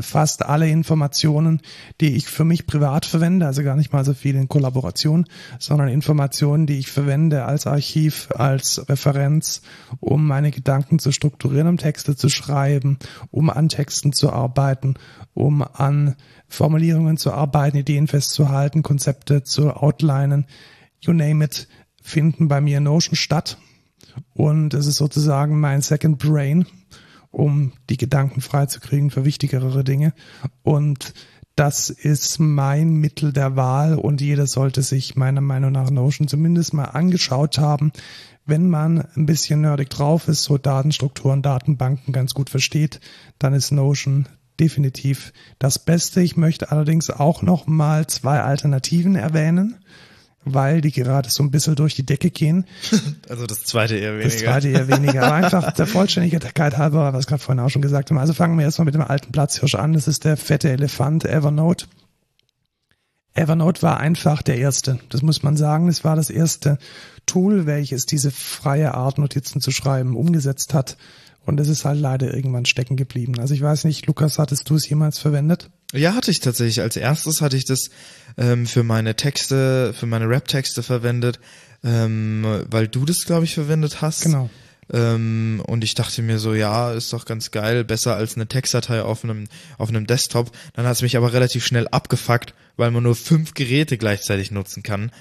fast alle Informationen, die ich für mich privat verwende, also gar nicht mal so viel in Kollaboration, sondern Informationen, die ich verwende als Archiv, als Referenz, um meine Gedanken zu strukturieren, um Texte zu schreiben, um an Texten zu arbeiten, um an Formulierungen zu arbeiten, Ideen festzuhalten, Konzepte zu outlinen, you name it, finden bei mir Notion statt. Und es ist sozusagen mein Second Brain, um die Gedanken freizukriegen für wichtigere Dinge. Und das ist mein Mittel der Wahl und jeder sollte sich meiner Meinung nach Notion zumindest mal angeschaut haben, wenn man ein bisschen nerdig drauf ist, so Datenstrukturen, Datenbanken ganz gut versteht, dann ist Notion definitiv das Beste. Ich möchte allerdings auch noch mal zwei Alternativen erwähnen weil die gerade so ein bisschen durch die Decke gehen. Also das zweite eher weniger. Das zweite eher weniger. Aber einfach der Vollständigkeit halber, was ich gerade vorhin auch schon gesagt habe. Also fangen wir erstmal mit dem alten Platzhirsch an. Das ist der fette Elefant Evernote. Evernote war einfach der erste. Das muss man sagen. Es war das erste Tool, welches diese freie Art, Notizen zu schreiben, umgesetzt hat. Und es ist halt leider irgendwann stecken geblieben. Also ich weiß nicht, Lukas, hattest du es jemals verwendet? Ja, hatte ich tatsächlich. Als erstes hatte ich das ähm, für meine Texte, für meine Rap-Texte verwendet, ähm, weil du das, glaube ich, verwendet hast. Genau. Ähm, und ich dachte mir so, ja, ist doch ganz geil, besser als eine Textdatei auf einem, auf einem Desktop. Dann hat es mich aber relativ schnell abgefuckt, weil man nur fünf Geräte gleichzeitig nutzen kann.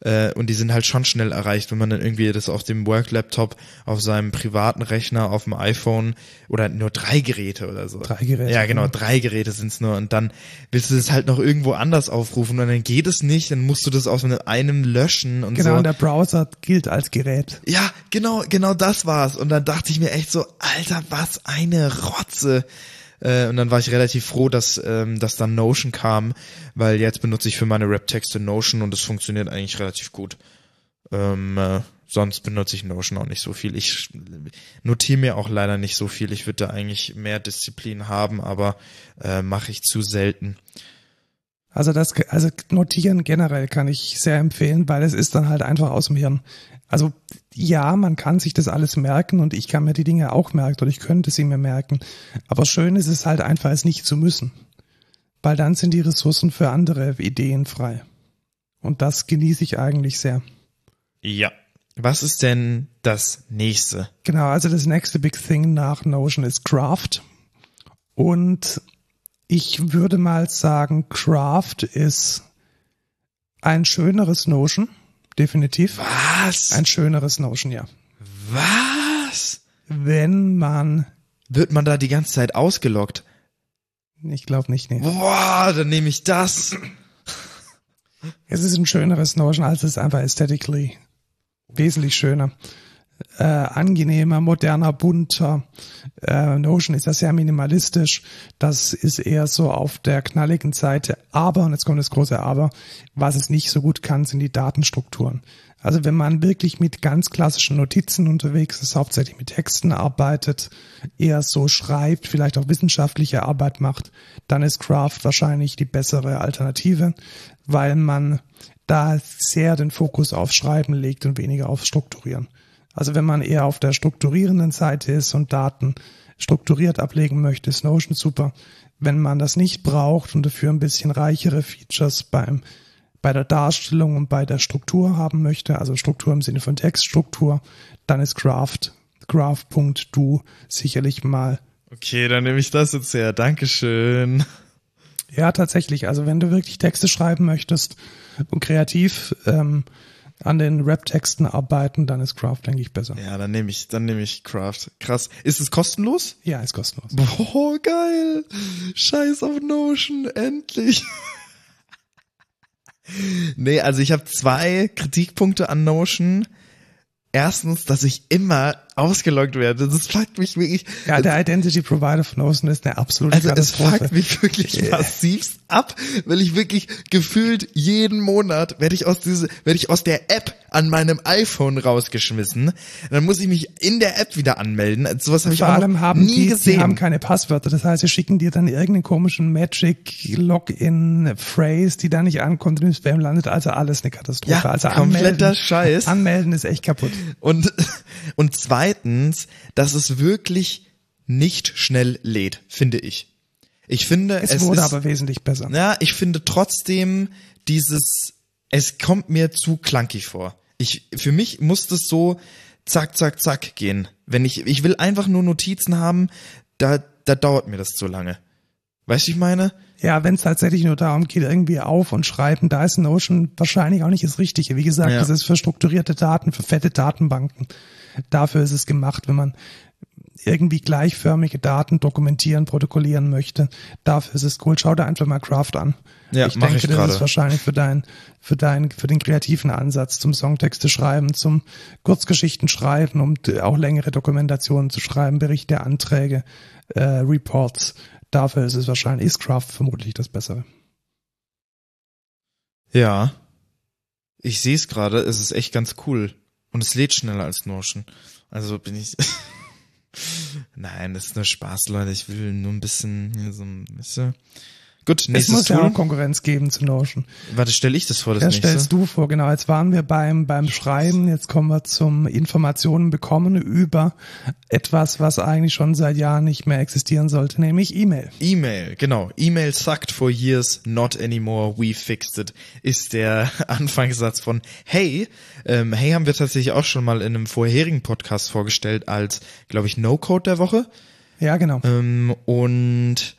Äh, und die sind halt schon schnell erreicht, wenn man dann irgendwie das auf dem Work-Laptop, auf seinem privaten Rechner, auf dem iPhone oder nur drei Geräte oder so. Drei Geräte. Ja, genau, drei Geräte sind's nur. Und dann willst du das halt noch irgendwo anders aufrufen und dann geht es nicht, dann musst du das aus einem löschen und genau, so. und der Browser gilt als Gerät. Ja, genau, genau das war's. Und dann dachte ich mir echt so, Alter, was eine Rotze. Äh, und dann war ich relativ froh, dass, ähm, dass dann Notion kam, weil jetzt benutze ich für meine Rap-Texte Notion und es funktioniert eigentlich relativ gut. Ähm, äh, sonst benutze ich Notion auch nicht so viel. Ich notiere mir auch leider nicht so viel. Ich würde da eigentlich mehr Disziplin haben, aber äh, mache ich zu selten. Also das, also notieren generell kann ich sehr empfehlen, weil es ist dann halt einfach aus dem Hirn. Also ja, man kann sich das alles merken und ich kann mir die Dinge auch merken oder ich könnte sie mir merken. Aber schön ist es halt einfach, es nicht zu müssen. Weil dann sind die Ressourcen für andere Ideen frei. Und das genieße ich eigentlich sehr. Ja. Was ist denn das nächste? Genau, also das nächste Big Thing nach Notion ist Craft. Und ich würde mal sagen, Craft ist ein schöneres Notion definitiv. Was? Ein schöneres Notion, ja. Was? Wenn man. Wird man da die ganze Zeit ausgelockt? Ich glaube nicht, nee. Boah, dann nehme ich das. Es ist ein schöneres Notion, als es einfach aesthetically wesentlich schöner. Äh, angenehmer, moderner, bunter. Äh, Notion ist ja sehr minimalistisch. Das ist eher so auf der knalligen Seite. Aber, und jetzt kommt das große Aber, was es nicht so gut kann, sind die Datenstrukturen. Also wenn man wirklich mit ganz klassischen Notizen unterwegs ist, hauptsächlich mit Texten arbeitet, eher so schreibt, vielleicht auch wissenschaftliche Arbeit macht, dann ist Craft wahrscheinlich die bessere Alternative, weil man da sehr den Fokus auf Schreiben legt und weniger auf Strukturieren. Also wenn man eher auf der strukturierenden Seite ist und Daten strukturiert ablegen möchte, ist Notion super. Wenn man das nicht braucht und dafür ein bisschen reichere Features beim bei der Darstellung und bei der Struktur haben möchte, also Struktur im Sinne von Textstruktur, dann ist Craft, Graph.do sicherlich mal. Okay, dann nehme ich das jetzt her. Dankeschön. Ja, tatsächlich. Also wenn du wirklich Texte schreiben möchtest und kreativ ähm, an den Rap-Texten arbeiten, dann ist Craft, denke ich, besser. Ja, dann nehme ich, dann nehme ich Craft. Krass. Ist es kostenlos? Ja, ist kostenlos. Boah, geil. Scheiß auf Notion, endlich. nee, also ich habe zwei Kritikpunkte an Notion. Erstens, dass ich immer ausgeloggt werde. Das fuckt mich wirklich. Ja, der Identity Provider von Notion ist eine absolute Also es fuckt mich wirklich massivst ab, weil ich wirklich gefühlt jeden Monat werde ich aus diese, werde ich aus der App an meinem iPhone rausgeschmissen. Dann muss ich mich in der App wieder anmelden. Also sowas habe ich Vor auch allem haben nie die, gesehen. die haben keine Passwörter. Das heißt, sie schicken dir dann irgendeinen komischen Magic Login Phrase, die da nicht ankommt und im Spam landet. Also alles eine Katastrophe. Ja, also kompletter anmelden, Scheiß. Anmelden ist echt kaputt. Und, und zweitens, dass es wirklich nicht schnell lädt, finde ich. Ich finde, Es, es, wurde ist, aber wesentlich besser. ja, ich finde trotzdem dieses, es kommt mir zu klankig vor. Ich, für mich muss das so zack, zack, zack gehen. Wenn ich, ich will einfach nur Notizen haben, da, da dauert mir das zu lange. Weißt du, ich meine? Ja, wenn es tatsächlich nur darum geht, irgendwie auf und schreiben, da ist Notion wahrscheinlich auch nicht das Richtige. Wie gesagt, Ja. das ist für strukturierte Daten, für fette Datenbanken. Dafür ist es gemacht, wenn man irgendwie gleichförmige Daten dokumentieren, protokollieren möchte. Dafür ist es cool. Schau dir einfach mal Craft an. Ja, ich denke, ich das ist wahrscheinlich für dein, für dein, für den kreativen Ansatz zum Songtexte schreiben, zum Kurzgeschichten schreiben, um auch längere Dokumentationen zu schreiben, Berichte, Anträge, äh, Reports. Dafür ist es wahrscheinlich, ist Craft vermutlich das Bessere. Ja. Ich sehe es gerade, es ist echt ganz cool. Und es lädt schneller als Notion. Also bin ich. Nein, das ist nur Spaß, Leute. Ich will nur ein bisschen hier so ein bisschen. Gut, Es nächstes muss ja Tool. auch Konkurrenz geben zu Notion. Warte, stelle ich das vor, das Ja, nächste? stellst du vor, genau. Jetzt waren wir beim, beim Schreiben, jetzt kommen wir zum Informationen bekommen über etwas, was eigentlich schon seit Jahren nicht mehr existieren sollte, nämlich E-Mail. E-Mail, genau. E-Mail sucked for years, not anymore, we fixed it, ist der Anfangssatz von Hey. Ähm, hey haben wir tatsächlich auch schon mal in einem vorherigen Podcast vorgestellt als, glaube ich, No-Code der Woche. Ja, genau. Ähm, und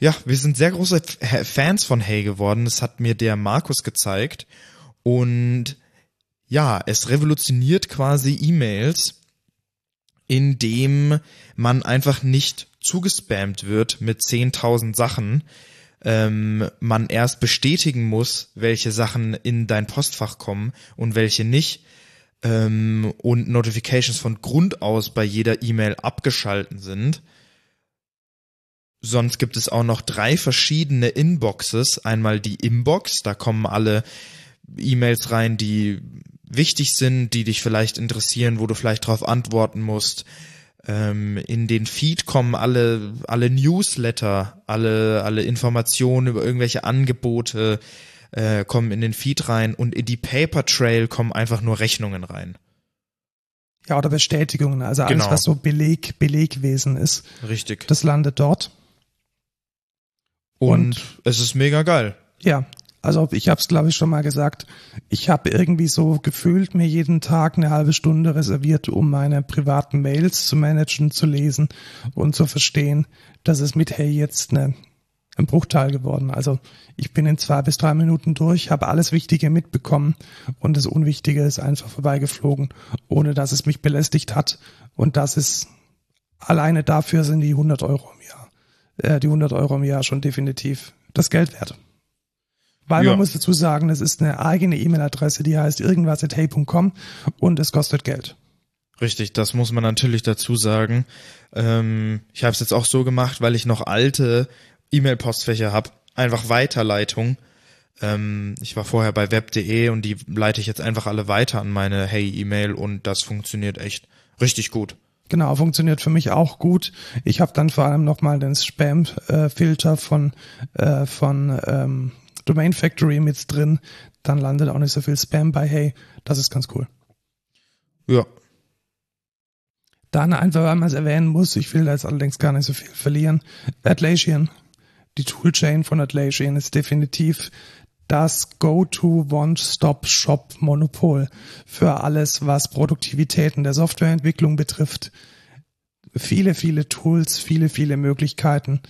ja, wir sind sehr große Fans von Hey geworden. Das hat mir der Markus gezeigt. Und ja, es revolutioniert quasi E-Mails, indem man einfach nicht zugespammt wird mit 10.000 Sachen. Ähm, man erst bestätigen muss, welche Sachen in dein Postfach kommen und welche nicht. Ähm, und Notifications von Grund aus bei jeder E-Mail abgeschalten sind. Sonst gibt es auch noch drei verschiedene Inboxes. Einmal die Inbox, da kommen alle E-Mails rein, die wichtig sind, die dich vielleicht interessieren, wo du vielleicht darauf antworten musst. Ähm, in den Feed kommen alle, alle Newsletter, alle, alle Informationen über irgendwelche Angebote äh, kommen in den Feed rein und in die Paper Trail kommen einfach nur Rechnungen rein. Ja, oder Bestätigungen, also alles, Genau. was so Beleg, Belegwesen ist, Richtig. das landet dort. Und es ist mega geil. Ja, also ich habe es, glaube ich, schon mal gesagt. Ich habe irgendwie so gefühlt mir jeden Tag eine halbe Stunde reserviert, um meine privaten Mails zu managen, zu lesen und zu verstehen, dass es mit Hey jetzt eine, ein Bruchteil geworden. Also ich bin in zwei bis drei Minuten durch, habe alles Wichtige mitbekommen und das Unwichtige ist einfach vorbeigeflogen, ohne dass es mich belästigt hat. Und das ist alleine dafür sind die 100 Euro äh, die 100 Euro im Jahr schon definitiv das Geld wert. Weil Ja. man muss dazu sagen, es ist eine eigene E-Mail-Adresse, die heißt irgendwas at hey.com und es kostet Geld. Richtig, das muss man natürlich dazu sagen. Ähm, ich habe es jetzt auch so gemacht, weil ich noch alte E-Mail-Postfächer habe. Einfach Weiterleitung. Ähm, ich war vorher bei web.de und die leite ich jetzt einfach alle weiter an meine Hey-E-Mail und das funktioniert echt richtig gut. Genau, funktioniert für mich auch gut. Ich habe dann vor allem nochmal den Spam-Filter von, äh, von ähm, Domain Factory mit drin. Dann landet auch nicht so viel Spam bei Hey. Das ist ganz cool. Ja, Dann einfach, weil man es erwähnen muss, ich will da jetzt allerdings gar nicht so viel verlieren. Atlassian, die Toolchain von Atlassian ist definitiv das Go-to One-Stop-Shop-Monopol für alles, was Produktivitäten der Softwareentwicklung betrifft. Viele, viele Tools, viele, viele Möglichkeiten.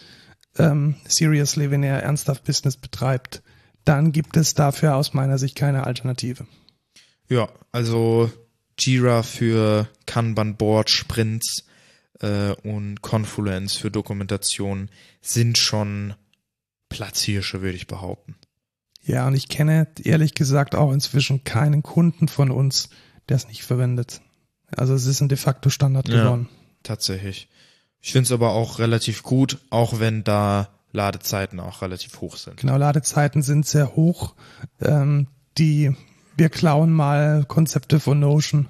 Ähm, seriously, wenn ihr ernsthaft Business betreibt, dann gibt es dafür aus meiner Sicht keine Alternative. ja, also Jira für Kanban-Board, Sprints äh, und Confluence für Dokumentation sind schon Platzhirsche, würde ich behaupten. Ja, und ich kenne ehrlich gesagt auch inzwischen keinen Kunden von uns, der es nicht verwendet. Also es ist ein de facto Standard Ja. geworden. Tatsächlich. Ich finde es aber auch relativ gut, auch wenn da Ladezeiten auch relativ hoch sind. Genau, Ladezeiten sind sehr hoch. Ähm, die wir klauen mal Konzepte von Notion.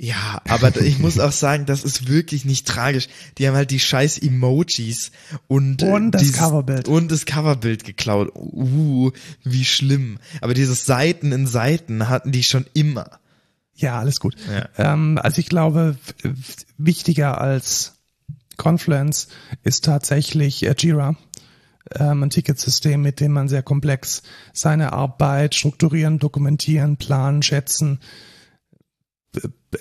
Ja, aber ich muss auch sagen, das ist wirklich nicht tragisch. Die haben halt die scheiß Emojis und, äh, Und das dieses- Coverbild. Und das Coverbild geklaut. Uh, wie schlimm. Aber dieses Seiten in Seiten hatten die schon immer. Ja, alles gut. Ja. Ähm, also ich glaube, wichtiger als Confluence ist tatsächlich äh, Jira, ähm, ein Ticketsystem, mit dem man sehr komplex seine Arbeit strukturieren, dokumentieren, planen, schätzen,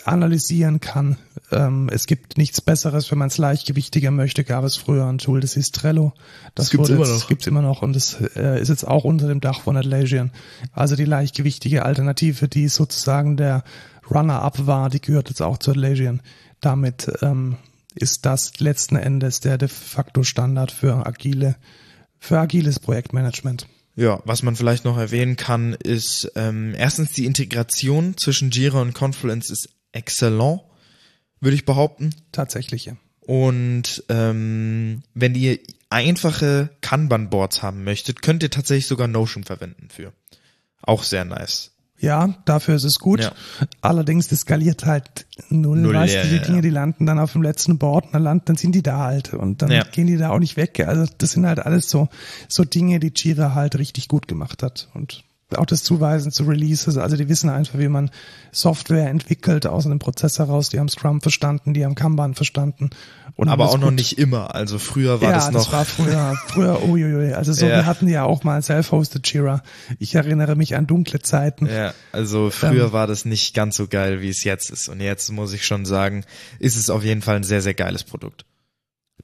analysieren kann. Ähm, es gibt nichts Besseres, wenn man es leichtgewichtiger möchte. Gab es früher ein Tool, das hieß Trello. Das, das gibt's wurde immer jetzt, noch. gibt's immer noch und das äh, ist jetzt auch unter dem Dach von Atlassian. Also die leichtgewichtige Alternative, die sozusagen der Runner-up war, die gehört jetzt auch zu Atlassian. Damit ähm, ist das letzten Endes der de facto Standard für agile, für agiles Projektmanagement. Ja, was man vielleicht noch erwähnen kann, ist ähm, erstens die Integration zwischen Jira und Confluence ist exzellent, würde ich behaupten. Tatsächlich, ja. Und ähm, wenn ihr einfache Kanban-Boards haben möchtet, könnt ihr tatsächlich sogar Notion verwenden für. Auch sehr nice. Ja, dafür ist es gut. Ja. Allerdings, das skaliert halt null. Null, weißt ja, du, die ja, Dinge, die landen dann auf dem letzten Board und dann landen, dann sind die da halt und dann gehen die da auch nicht weg. Also das sind halt alles so, so Dinge, die Jira halt richtig gut gemacht hat und auch das Zuweisen zu Releases, also die wissen einfach, wie man Software entwickelt aus einem Prozess heraus. Die haben Scrum verstanden, die haben Kanban verstanden. Und Aber das auch noch gut- nicht immer. Also früher war ja, das noch. war früher, früher, uiuiui. Also so, Ja. wir hatten ja auch mal Self-Hosted Jira. Ich erinnere mich an dunkle Zeiten. ja, also früher Ähm. war das nicht ganz so geil, wie es jetzt ist. Und jetzt muss ich schon sagen, ist es auf jeden Fall ein sehr, sehr geiles Produkt.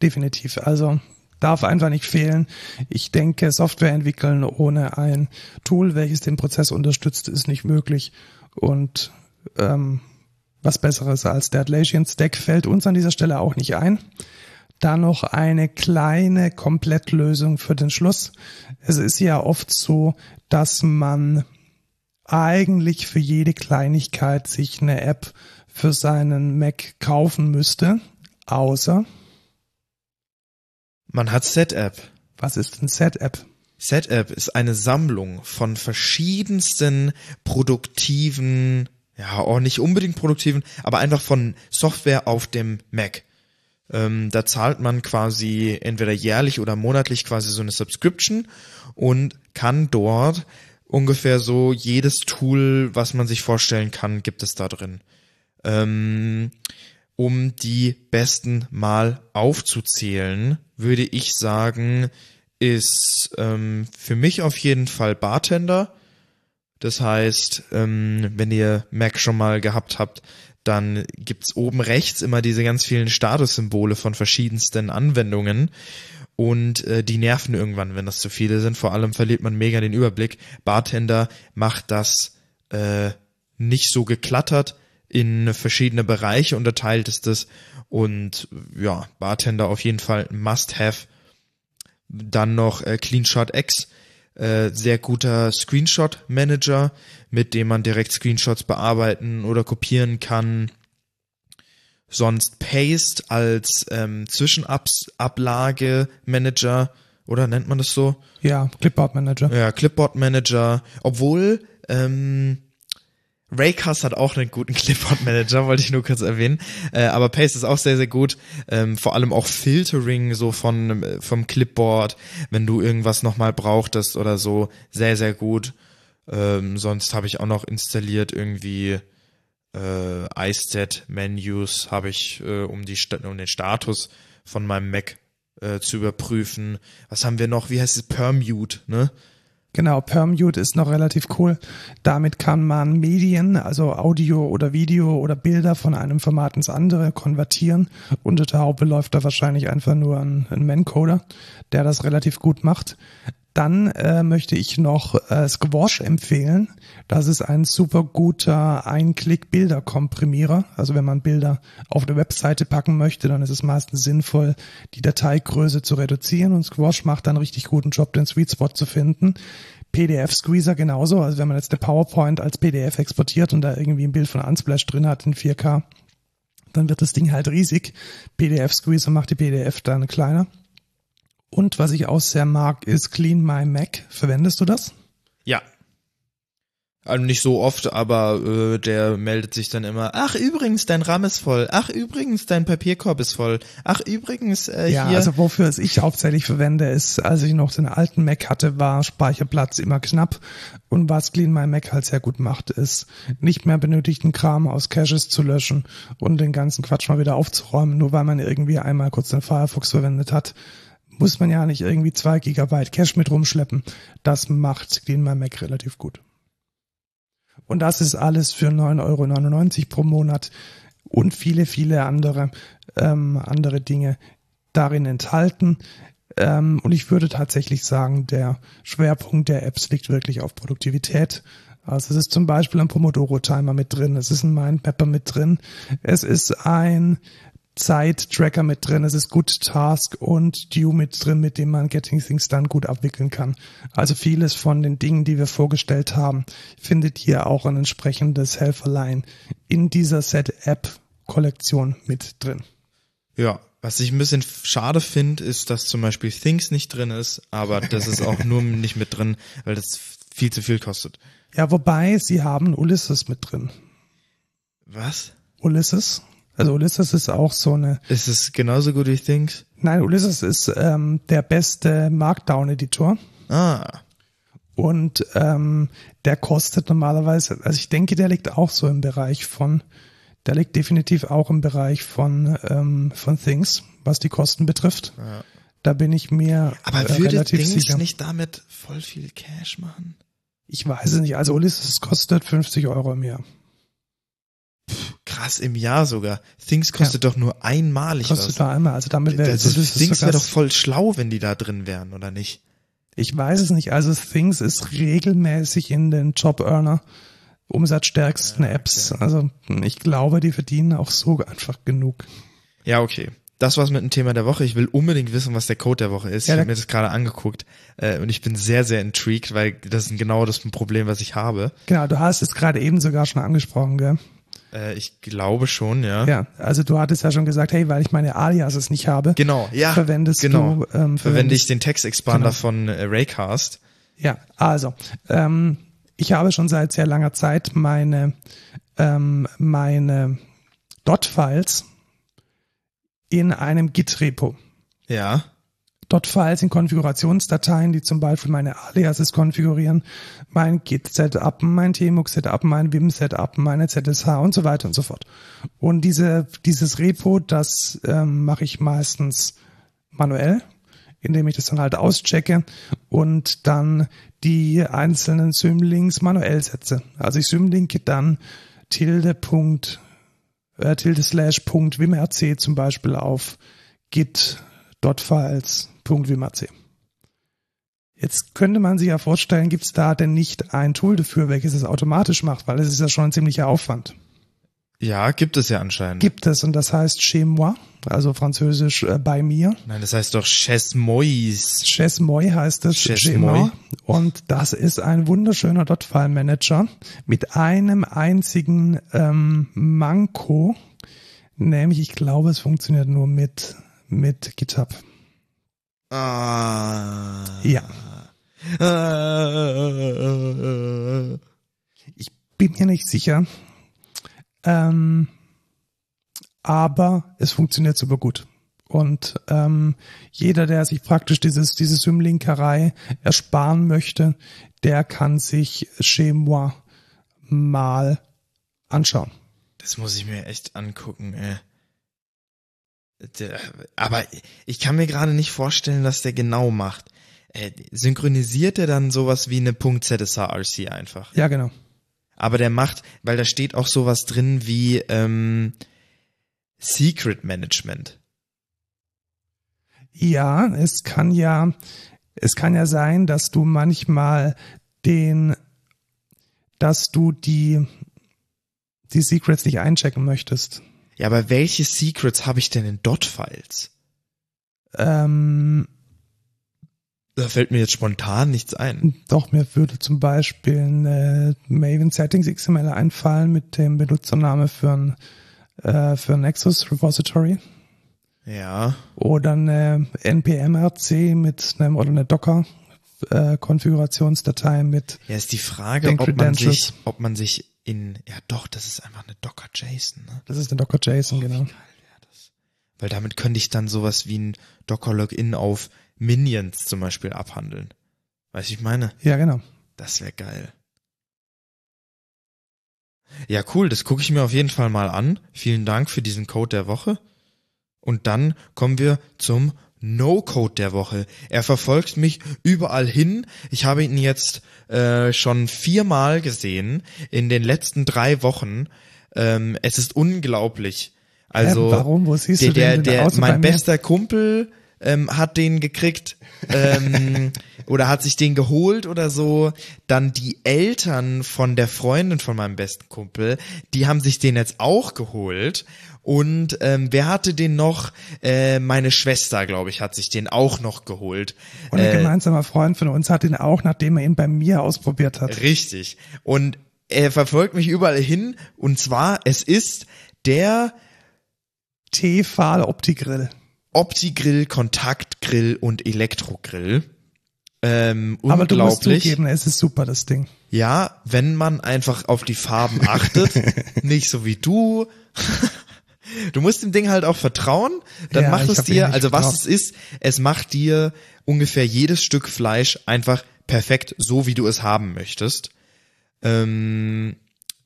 Definitiv. Also darf einfach nicht fehlen. Ich denke, Software entwickeln ohne ein Tool, welches den Prozess unterstützt, ist nicht möglich. Und ähm, was Besseres als der Atlassian Stack fällt uns an dieser Stelle auch nicht ein. Da noch eine kleine Komplettlösung für den Schluss. Es ist ja oft so, dass man eigentlich für jede Kleinigkeit sich eine App für seinen Mac kaufen müsste, außer Man hat SetApp. was ist ein Set-App? SetApp ist eine Sammlung von verschiedensten produktiven, ja, auch nicht unbedingt produktiven, aber einfach von Software auf dem Mac. Ähm, da zahlt man quasi entweder jährlich oder monatlich quasi so eine Subscription und kann dort ungefähr so jedes Tool, was man sich vorstellen kann, gibt es da drin. Ähm, um die besten mal aufzuzählen, würde ich sagen, ist ähm, für mich auf jeden Fall Bartender. Das heißt, ähm, wenn ihr Mac schon mal gehabt habt, dann gibt's oben rechts immer diese ganz vielen Statussymbole von verschiedensten Anwendungen. Und äh, die nerven irgendwann, wenn das zu viele sind. Vor allem verliert man mega den Überblick. Bartender macht das äh, nicht so geklattert in verschiedene Bereiche unterteilt ist es. Und ja, Bartender auf jeden Fall Must-Have. Dann noch äh, CleanShot X, äh, sehr guter Screenshot-Manager, mit dem man direkt Screenshots bearbeiten oder kopieren kann. Sonst Paste als ähm, Zwischenablage-Manager, oder nennt man das so? Ja, Clipboard Manager. Ja, Clipboard Manager. Obwohl, ähm, Raycast hat auch einen guten Clipboard Manager, wollte ich nur kurz erwähnen. Äh, aber Paste ist auch sehr, sehr gut. Ähm, vor allem auch Filtering so von, äh, vom Clipboard, wenn du irgendwas nochmal brauchtest oder so. Sehr, sehr gut. Ähm, sonst habe ich auch noch installiert irgendwie äh, iStat Menus habe ich, äh, um, die, um den Status von meinem Mac äh, zu überprüfen. Was haben wir noch? Wie heißt es? Permute, ne? Genau, Permute ist noch relativ cool. Damit kann man Medien, also Audio oder Video oder Bilder von einem Format ins andere konvertieren. Unter der Haube läuft da wahrscheinlich einfach nur ein, ein Man-Coder, der das relativ gut macht. Dann äh, möchte ich noch äh, Squash empfehlen. Das ist ein super guter Ein-Klick-Bilder-Komprimierer. Also wenn man Bilder auf eine Webseite packen möchte, dann ist es meistens sinnvoll, die Dateigröße zu reduzieren. Und Squash macht dann richtig guten Job, den Sweet Spot zu finden. PDF-Squeezer genauso. Also wenn man jetzt eine PowerPoint als PDF exportiert und da irgendwie ein Bild von Unsplash drin hat in 4K, dann wird das Ding halt riesig. PDF-Squeezer macht die PDF dann kleiner. Und was ich auch sehr mag, ist Clean My Mac. Verwendest du das? Ja. Also nicht so oft, aber äh, der meldet sich dann immer, ach übrigens, dein RAM ist voll, ach übrigens, dein Papierkorb ist voll, ach übrigens, äh, Ja, hier. also wofür es ich hauptsächlich verwende, ist, als ich noch den alten Mac hatte, war Speicherplatz immer knapp. Und was Clean My Mac halt sehr gut macht, ist, nicht mehr benötigten Kram aus Caches zu löschen und den ganzen Quatsch mal wieder aufzuräumen, nur weil man irgendwie einmal kurz den Firefox verwendet hat. Muss man ja nicht irgendwie zwei Gigabyte Cache mit rumschleppen. Das macht Clean My Mac relativ gut. Und das ist alles für 9,99 Euro pro Monat und viele, viele andere, ähm, andere Dinge darin enthalten. Ähm, und ich würde tatsächlich sagen, der Schwerpunkt der Apps liegt wirklich auf Produktivität. Also es ist zum Beispiel ein Pomodoro-Timer mit drin, es ist ein Mindmapper mit drin, es ist ein Zeit-Tracker mit drin, es ist Good Task und Due mit drin, mit dem man Getting Things dann gut abwickeln kann. Also vieles von den Dingen, die wir vorgestellt haben, findet hier auch ein entsprechendes Helferlein in dieser Set-App-Kollektion mit drin. Ja, was ich ein bisschen schade finde, ist, dass zum Beispiel Things nicht drin ist, aber das ist auch nur nicht mit drin, weil das viel zu viel kostet. Ja, wobei sie haben Ulysses mit drin. Was? Ulysses? Also Ulysses ist auch so eine. Ist es genauso gut wie Things? Nein, Ulysses ist ähm, der beste Markdown-Editor. Ah, Und ähm, der kostet normalerweise, also ich denke, der liegt auch so im Bereich von, der liegt definitiv auch im Bereich von, ähm, von Things, was die Kosten betrifft. Ja. Da bin ich mir aber äh, würde relativ Things sicher. nicht damit voll viel Cash machen? Ich weiß es nicht. Also Ulysses kostet 50 Euro im Jahr. Krass, im Jahr sogar. Things kostet doch nur einmalig Kostet was. nur einmal. Also damit wäre Also Ulysses Things wäre doch voll schlau, wenn die da drin wären, oder nicht? Ich weiß es nicht. Also Things ist regelmäßig in den Job-Earner umsatzstärksten Apps. Also ich glaube, die verdienen auch so einfach genug. Ja, okay. Das war's mit dem Thema der Woche. Ich will unbedingt wissen, was der Code der Woche ist. Ja, ich habe mir das gerade angeguckt äh, und ich bin sehr, sehr intrigued, weil das ist genau das Problem, was ich habe. Genau, du hast es gerade eben sogar schon angesprochen, gell? Äh, ich glaube schon, ja. Ja, also du hattest ja schon gesagt, hey, weil ich meine Aliases nicht habe, Genau, ja. verwendest genau. du ähm, Verwende ich den Textexpander Genau. von äh, Raycast. Ja, also ähm, ich habe schon seit sehr langer Zeit meine ähm, meine Dot-Files in einem Git-Repo. Ja. Dot-Files sind Konfigurationsdateien, die zum Beispiel meine Aliases konfigurieren, mein Git-Setup, mein Tmux-Setup, mein Vim-Setup, meine ZSH und so weiter und so fort. Und diese, dieses Repo, das ähm, mache ich meistens manuell, indem ich das dann halt auschecke und dann die einzelnen Symlinks manuell setze. Also ich symlinke dann tilde Punkt, äh, tilde slash Punkt wimrc zum Beispiel auf git.files.wimrc. Jetzt könnte man sich ja vorstellen, gibt es da denn nicht ein Tool dafür, welches es automatisch macht, weil es ist ja schon ein ziemlicher Aufwand. Ja, gibt es ja anscheinend. Gibt es und das heißt chez moi, also französisch äh, bei mir. Nein, das heißt doch Chess Mois. Chez moi heißt es. Chez chez moi. moi. Und das ist ein wunderschöner Dot-File-Manager mit einem einzigen ähm, Manko, nämlich ich glaube, es funktioniert nur mit mit GitHub. Ah. Ja. Ah. Ich bin mir nicht sicher. Ähm, aber es funktioniert super gut. Und ähm, jeder, der sich praktisch dieses, diese Symlinkerei ersparen möchte, der kann sich Chez moi mal anschauen. Das muss ich mir echt angucken, ey. Der, aber ich kann mir gerade nicht vorstellen, was der genau macht. Äh, synchronisiert er dann sowas wie eine .zshrc einfach? Ja, genau. Aber der macht, weil da steht auch sowas drin wie ähm, Secret Management. Ja, es kann ja, es kann ja sein, dass du manchmal den, dass du die, die Secrets nicht einchecken möchtest. Ja, aber welche Secrets habe ich denn in Dot-Files? Ähm, Da fällt mir jetzt spontan nichts ein. doch, mir würde zum Beispiel eine Maven Settings XML einfallen mit dem Benutzername für ein, äh, für ein Nexus Repository Ja. oder eine npmrc mit einem, oder eine Docker äh, Konfigurationsdatei mit. Ja, ist die Frage, ob man sich, ob man sich in, ja doch, das ist einfach eine Docker JSON, ne? Das ist der Docker JSON, genau. Weil damit könnte ich dann sowas wie ein Docker Login auf Minions zum Beispiel abhandeln. Weißt du, ich meine? Ja, genau. Das wäre geil. Ja, cool, das gucke ich mir auf jeden Fall mal an. Vielen Dank für diesen Code der Woche. Und dann kommen wir zum No-Code der Woche. Er verfolgt mich überall hin. Ich habe ihn jetzt äh, schon viermal gesehen in den letzten drei Wochen. Ähm, es ist unglaublich. Also Hä, warum? Wo siehst der, du den der, der, bei mein bester Kumpel ähm, hat den gekriegt ähm, oder hat sich den geholt oder so. Dann die Eltern von der Freundin von meinem besten Kumpel, die haben sich den jetzt auch geholt. Und ähm, wer hatte den noch? Äh, meine Schwester, glaube ich, hat sich den auch noch geholt. Und ein Äh, gemeinsamer Freund von uns hat ihn auch, nachdem er ihn bei mir ausprobiert hat. Richtig. Und er verfolgt mich überall hin. Und zwar, es ist der T-Fahl Opti-Grill. Opti-Grill, Kontaktgrill und Elektrogrill. Ähm, Aber du musst zugeben, es ist super, das Ding. Ja, wenn man einfach auf die Farben achtet, nicht so wie du. Du musst dem Ding halt auch vertrauen, dann Ja, macht es dir, also was vertraut. es ist, es macht dir ungefähr jedes Stück Fleisch einfach perfekt so, wie du es haben möchtest. Ähm,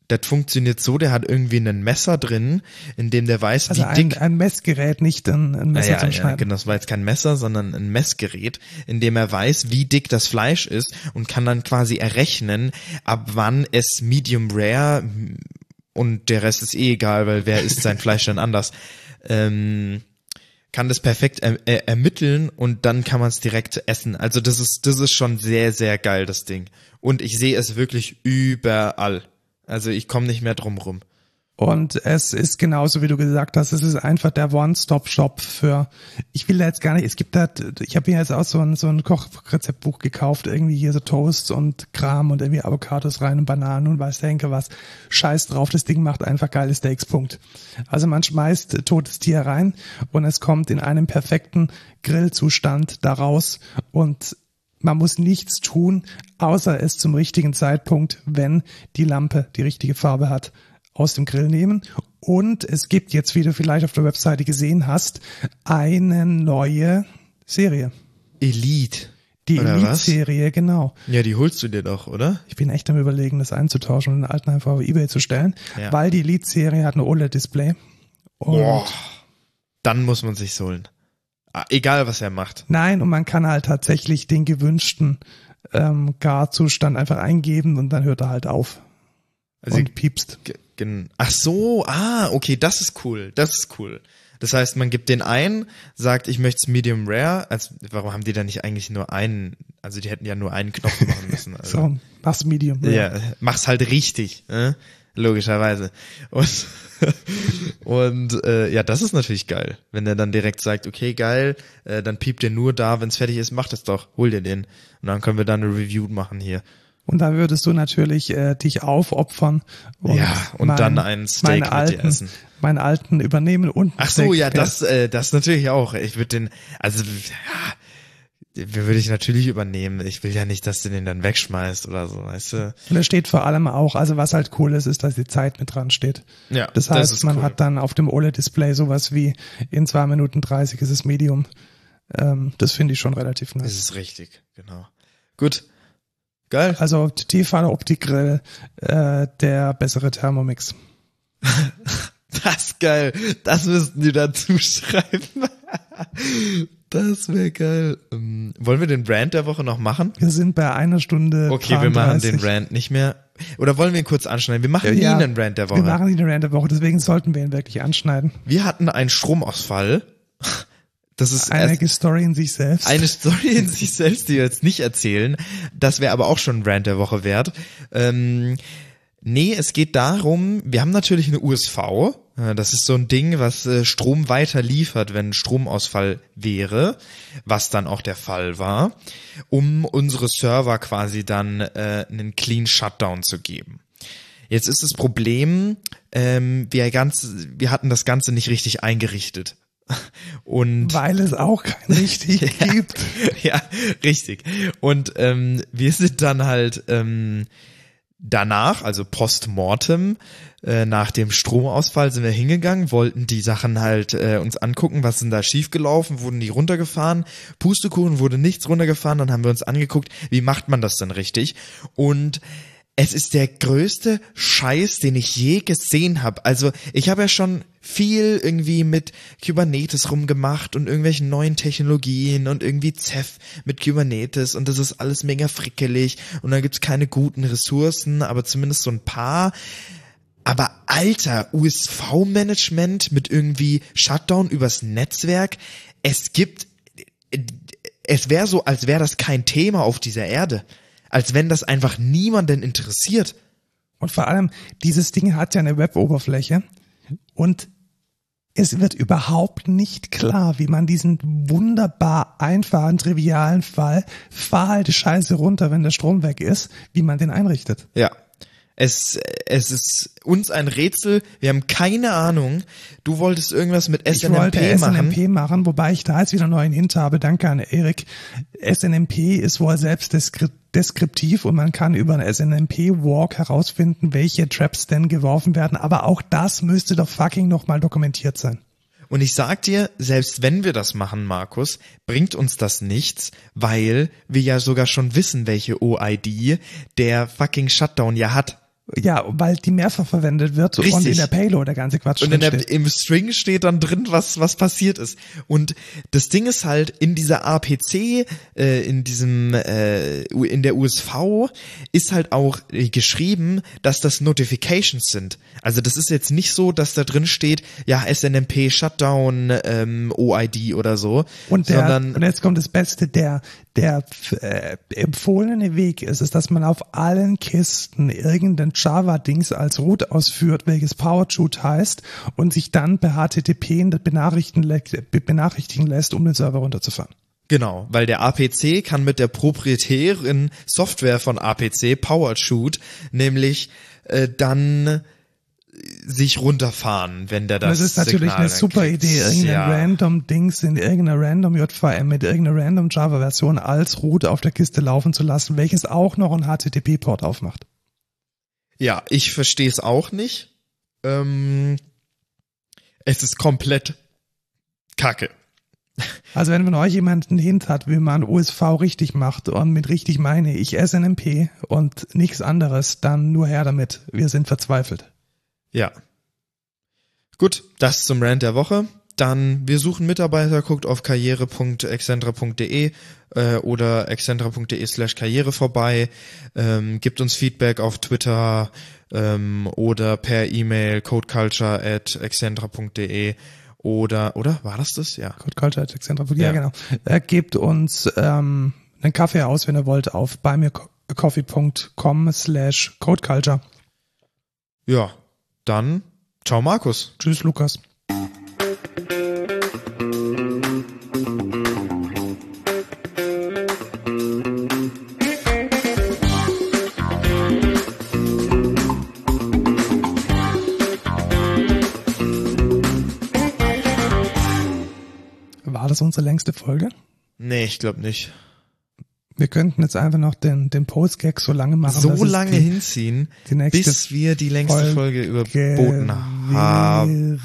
das funktioniert so, der hat irgendwie ein Messer drin, in dem der weiß, Also wie ein, dick ein Messgerät, nicht ein, ein Messer ja, zum ja, Schneiden. genau, das war jetzt kein Messer, sondern ein Messgerät, in dem er weiß, wie dick das Fleisch ist und kann dann quasi errechnen, ab wann es medium rare und der Rest ist eh egal, weil wer isst sein Fleisch dann anders, ähm, kann das perfekt er, er, ermitteln und dann kann man es direkt essen. Also das ist, das ist schon sehr, sehr geil, das Ding. Und ich sehe es wirklich überall. Also ich komme nicht mehr drum rum. Und es ist genauso, wie du gesagt hast, es ist einfach der One-Stop-Shop für, ich will da jetzt gar nicht, es gibt da, ich habe mir jetzt auch so ein, so ein Kochrezeptbuch gekauft, irgendwie hier so Toasts und Kram und irgendwie Avocados rein und Bananen und weiß der Henker was. Scheiß drauf, das Ding macht einfach geile Steaks, Punkt. Also man schmeißt totes Tier rein und es kommt in einem perfekten Grillzustand daraus und man muss nichts tun, außer es zum richtigen Zeitpunkt, wenn die Lampe die richtige Farbe hat, aus dem Grill nehmen. Und es gibt jetzt, wie du vielleicht auf der Webseite gesehen hast, eine neue Serie. Elite. Die? Elite-Serie, genau. Ja, die holst du dir doch, oder? Ich bin echt am überlegen, das einzutauschen und den alten einfach auf Ebay zu stellen, Ja. weil die Elite-Serie hat ein OLED-Display. Und Boah. Dann muss man sich's holen. Ah, Egal, was er macht. Nein, und man kann halt tatsächlich den gewünschten ähm, Garzustand einfach eingeben und dann hört er halt auf Also, und piepst. ach so, ah, okay, das ist cool, das ist cool. Das heißt, man gibt den ein, sagt, ich möchte es Medium Rare. Also, warum haben die da nicht eigentlich nur einen? Also, die hätten ja nur einen Knopf machen müssen. Also, So, mach's Medium. Ja, mach's halt richtig, äh? logischerweise. Und, und äh, ja, das ist natürlich geil, wenn er dann direkt sagt, okay, geil, äh, dann piept er nur da, wenn's fertig ist, mach das doch, hol dir den. Und dann können wir dann eine Review machen hier. Und dann würdest du natürlich äh, dich aufopfern und, Ja, und dann ein Steak mit dir alten, essen. meinen alten übernehmen und Ach so, Steak ja, das, äh, das natürlich auch. Ich würde den, also ja, würde ich natürlich übernehmen. Ich will ja nicht, dass du den dann wegschmeißt oder so, weißt du? Und es steht vor allem auch, also was halt cool ist, ist, dass die Zeit mit dran steht. Ja, Das das heißt, ist man cool. hat dann auf dem OLED-Display sowas wie in zwei Minuten 30 ist es Medium. Ähm, das finde ich schon relativ Das nice. ist richtig, genau. Gut. Geil. Also T-Fader Optik-Grill, äh, der bessere Thermomix. Das ist geil. Das müssten die dazu schreiben. Das wäre geil. Ähm, wollen wir den Brand der Woche noch machen? Wir sind bei einer Stunde. Okay, wir machen den 33. Rand nicht mehr. Oder wollen wir ihn kurz anschneiden? Wir machen Ja, einen Rand der Wir Woche. machen den Rand der Woche, deswegen sollten wir ihn wirklich anschneiden. Wir hatten einen Stromausfall. Das ist Eine Story in sich selbst. eine Story in sich selbst, die wir jetzt nicht erzählen. Das wäre aber auch schon ein Rant der Woche wert. Ähm, nee, es geht darum, wir haben natürlich eine USV. Äh, Das ist so ein Ding, was äh, Strom weiter liefert, wenn Stromausfall wäre, was dann auch der Fall war, um unsere Server quasi dann äh, einen Clean Shutdown zu geben. Jetzt ist das Problem, ähm, wir, ganz, wir hatten das Ganze nicht richtig eingerichtet. Und Weil es auch kein richtig Ja. gibt. ja, richtig. Und ähm, wir sind dann halt ähm, danach, also postmortem, äh, nach dem Stromausfall sind wir hingegangen, wollten die Sachen halt äh, uns angucken, was sind da schiefgelaufen, wurden die runtergefahren, Pustekuchen wurde nichts runtergefahren, dann haben wir uns angeguckt, wie macht man das denn richtig? Und es ist der größte Scheiß, den ich je gesehen habe. Also ich habe ja schon viel irgendwie mit Kubernetes rumgemacht und irgendwelchen neuen Technologien und irgendwie Ceph mit Kubernetes und das ist alles mega frickelig und da gibt's keine guten Ressourcen, aber zumindest so ein paar. Aber alter, USV-Management mit irgendwie Shutdown übers Netzwerk, es gibt, es wäre so, als wäre das kein Thema auf dieser Erde. Als wenn das einfach niemanden interessiert. Und vor allem, dieses Ding hat ja eine Web-Oberfläche und es wird überhaupt nicht klar, wie man diesen wunderbar einfachen, trivialen Fall, fahr halt die Scheiße runter, wenn der Strom weg ist, wie man den einrichtet. Ja. Es, es ist uns ein Rätsel. Wir haben keine Ahnung. Du wolltest irgendwas mit Ich wollte SNMP machen. SNMP machen, wobei ich da jetzt wieder neuen Hint habe. Danke an Erik. SNMP ist wohl selbst deskri- deskriptiv und man kann über einen SNMP-Walk herausfinden, welche Traps denn geworfen werden. Aber auch das müsste doch fucking nochmal dokumentiert sein. Und ich sag dir, selbst wenn wir das machen, Markus, bringt uns das nichts, weil wir ja sogar schon wissen, welche OID der fucking Shutdown ja hat. Ja, weil die mehrfach verwendet wird und Richtig. in der Payload der ganze Quatsch Und in der, drinsteht. im String steht dann drin, was, was passiert ist. Und das Ding ist halt, in dieser APC, äh, in diesem, äh, in der USV, ist halt auch äh, geschrieben, dass das Notifications sind. Also das ist jetzt nicht so, dass da drin steht, ja, SNMP Shutdown, ähm, OID oder so, Und, der, sondern und jetzt kommt das Beste, der, der äh, empfohlene Weg ist es, dass man auf allen Kisten irgendein Java-Dings als Root ausführt, welches PowerShoot heißt und sich dann per HTTP benachrichtigen, benachrichtigen lässt, um den Server runterzufahren. Genau, weil der APC kann mit der proprietären Software von APC, PowerShoot, nämlich äh, dann sich runterfahren, wenn der das Das, ist natürlich Signal eine super kriegt. Idee, irgendein ja. random Dings in irgendeiner random JVM mit irgendeiner random Java-Version als Root auf der Kiste laufen zu lassen, welches auch noch einen HTTP-Port aufmacht. Ja, ich verstehe es auch nicht. Ähm, es ist komplett Kacke. Also wenn von euch jemand einen Hint hat, wie man USV richtig macht, und mit richtig meine ich SNMP und nichts anderes, dann nur her damit. Wir sind verzweifelt. Ja. Gut, das zum Rant der Woche. Dann, wir suchen Mitarbeiter, guckt auf karriere.excentra.de äh, oder excentra.de slash karriere vorbei, ähm, gibt uns Feedback auf Twitter ähm, oder per E-Mail codeculture at excentra.de oder, oder, war das das? Ja. Code Culture at Excentra. Ja, Ja. genau. Er gebt uns ähm, einen Kaffee aus, wenn ihr wollt, auf buymeacoffee.com slash codeculture. Ja, dann, ciao Markus. Tschüss, Lukas. War das unsere längste Folge? Nee, ich glaube nicht. Wir könnten jetzt einfach noch den, den Post-Gag so lange machen. so lange die, hinziehen, die bis wir die längste Folge Folge überboten haben.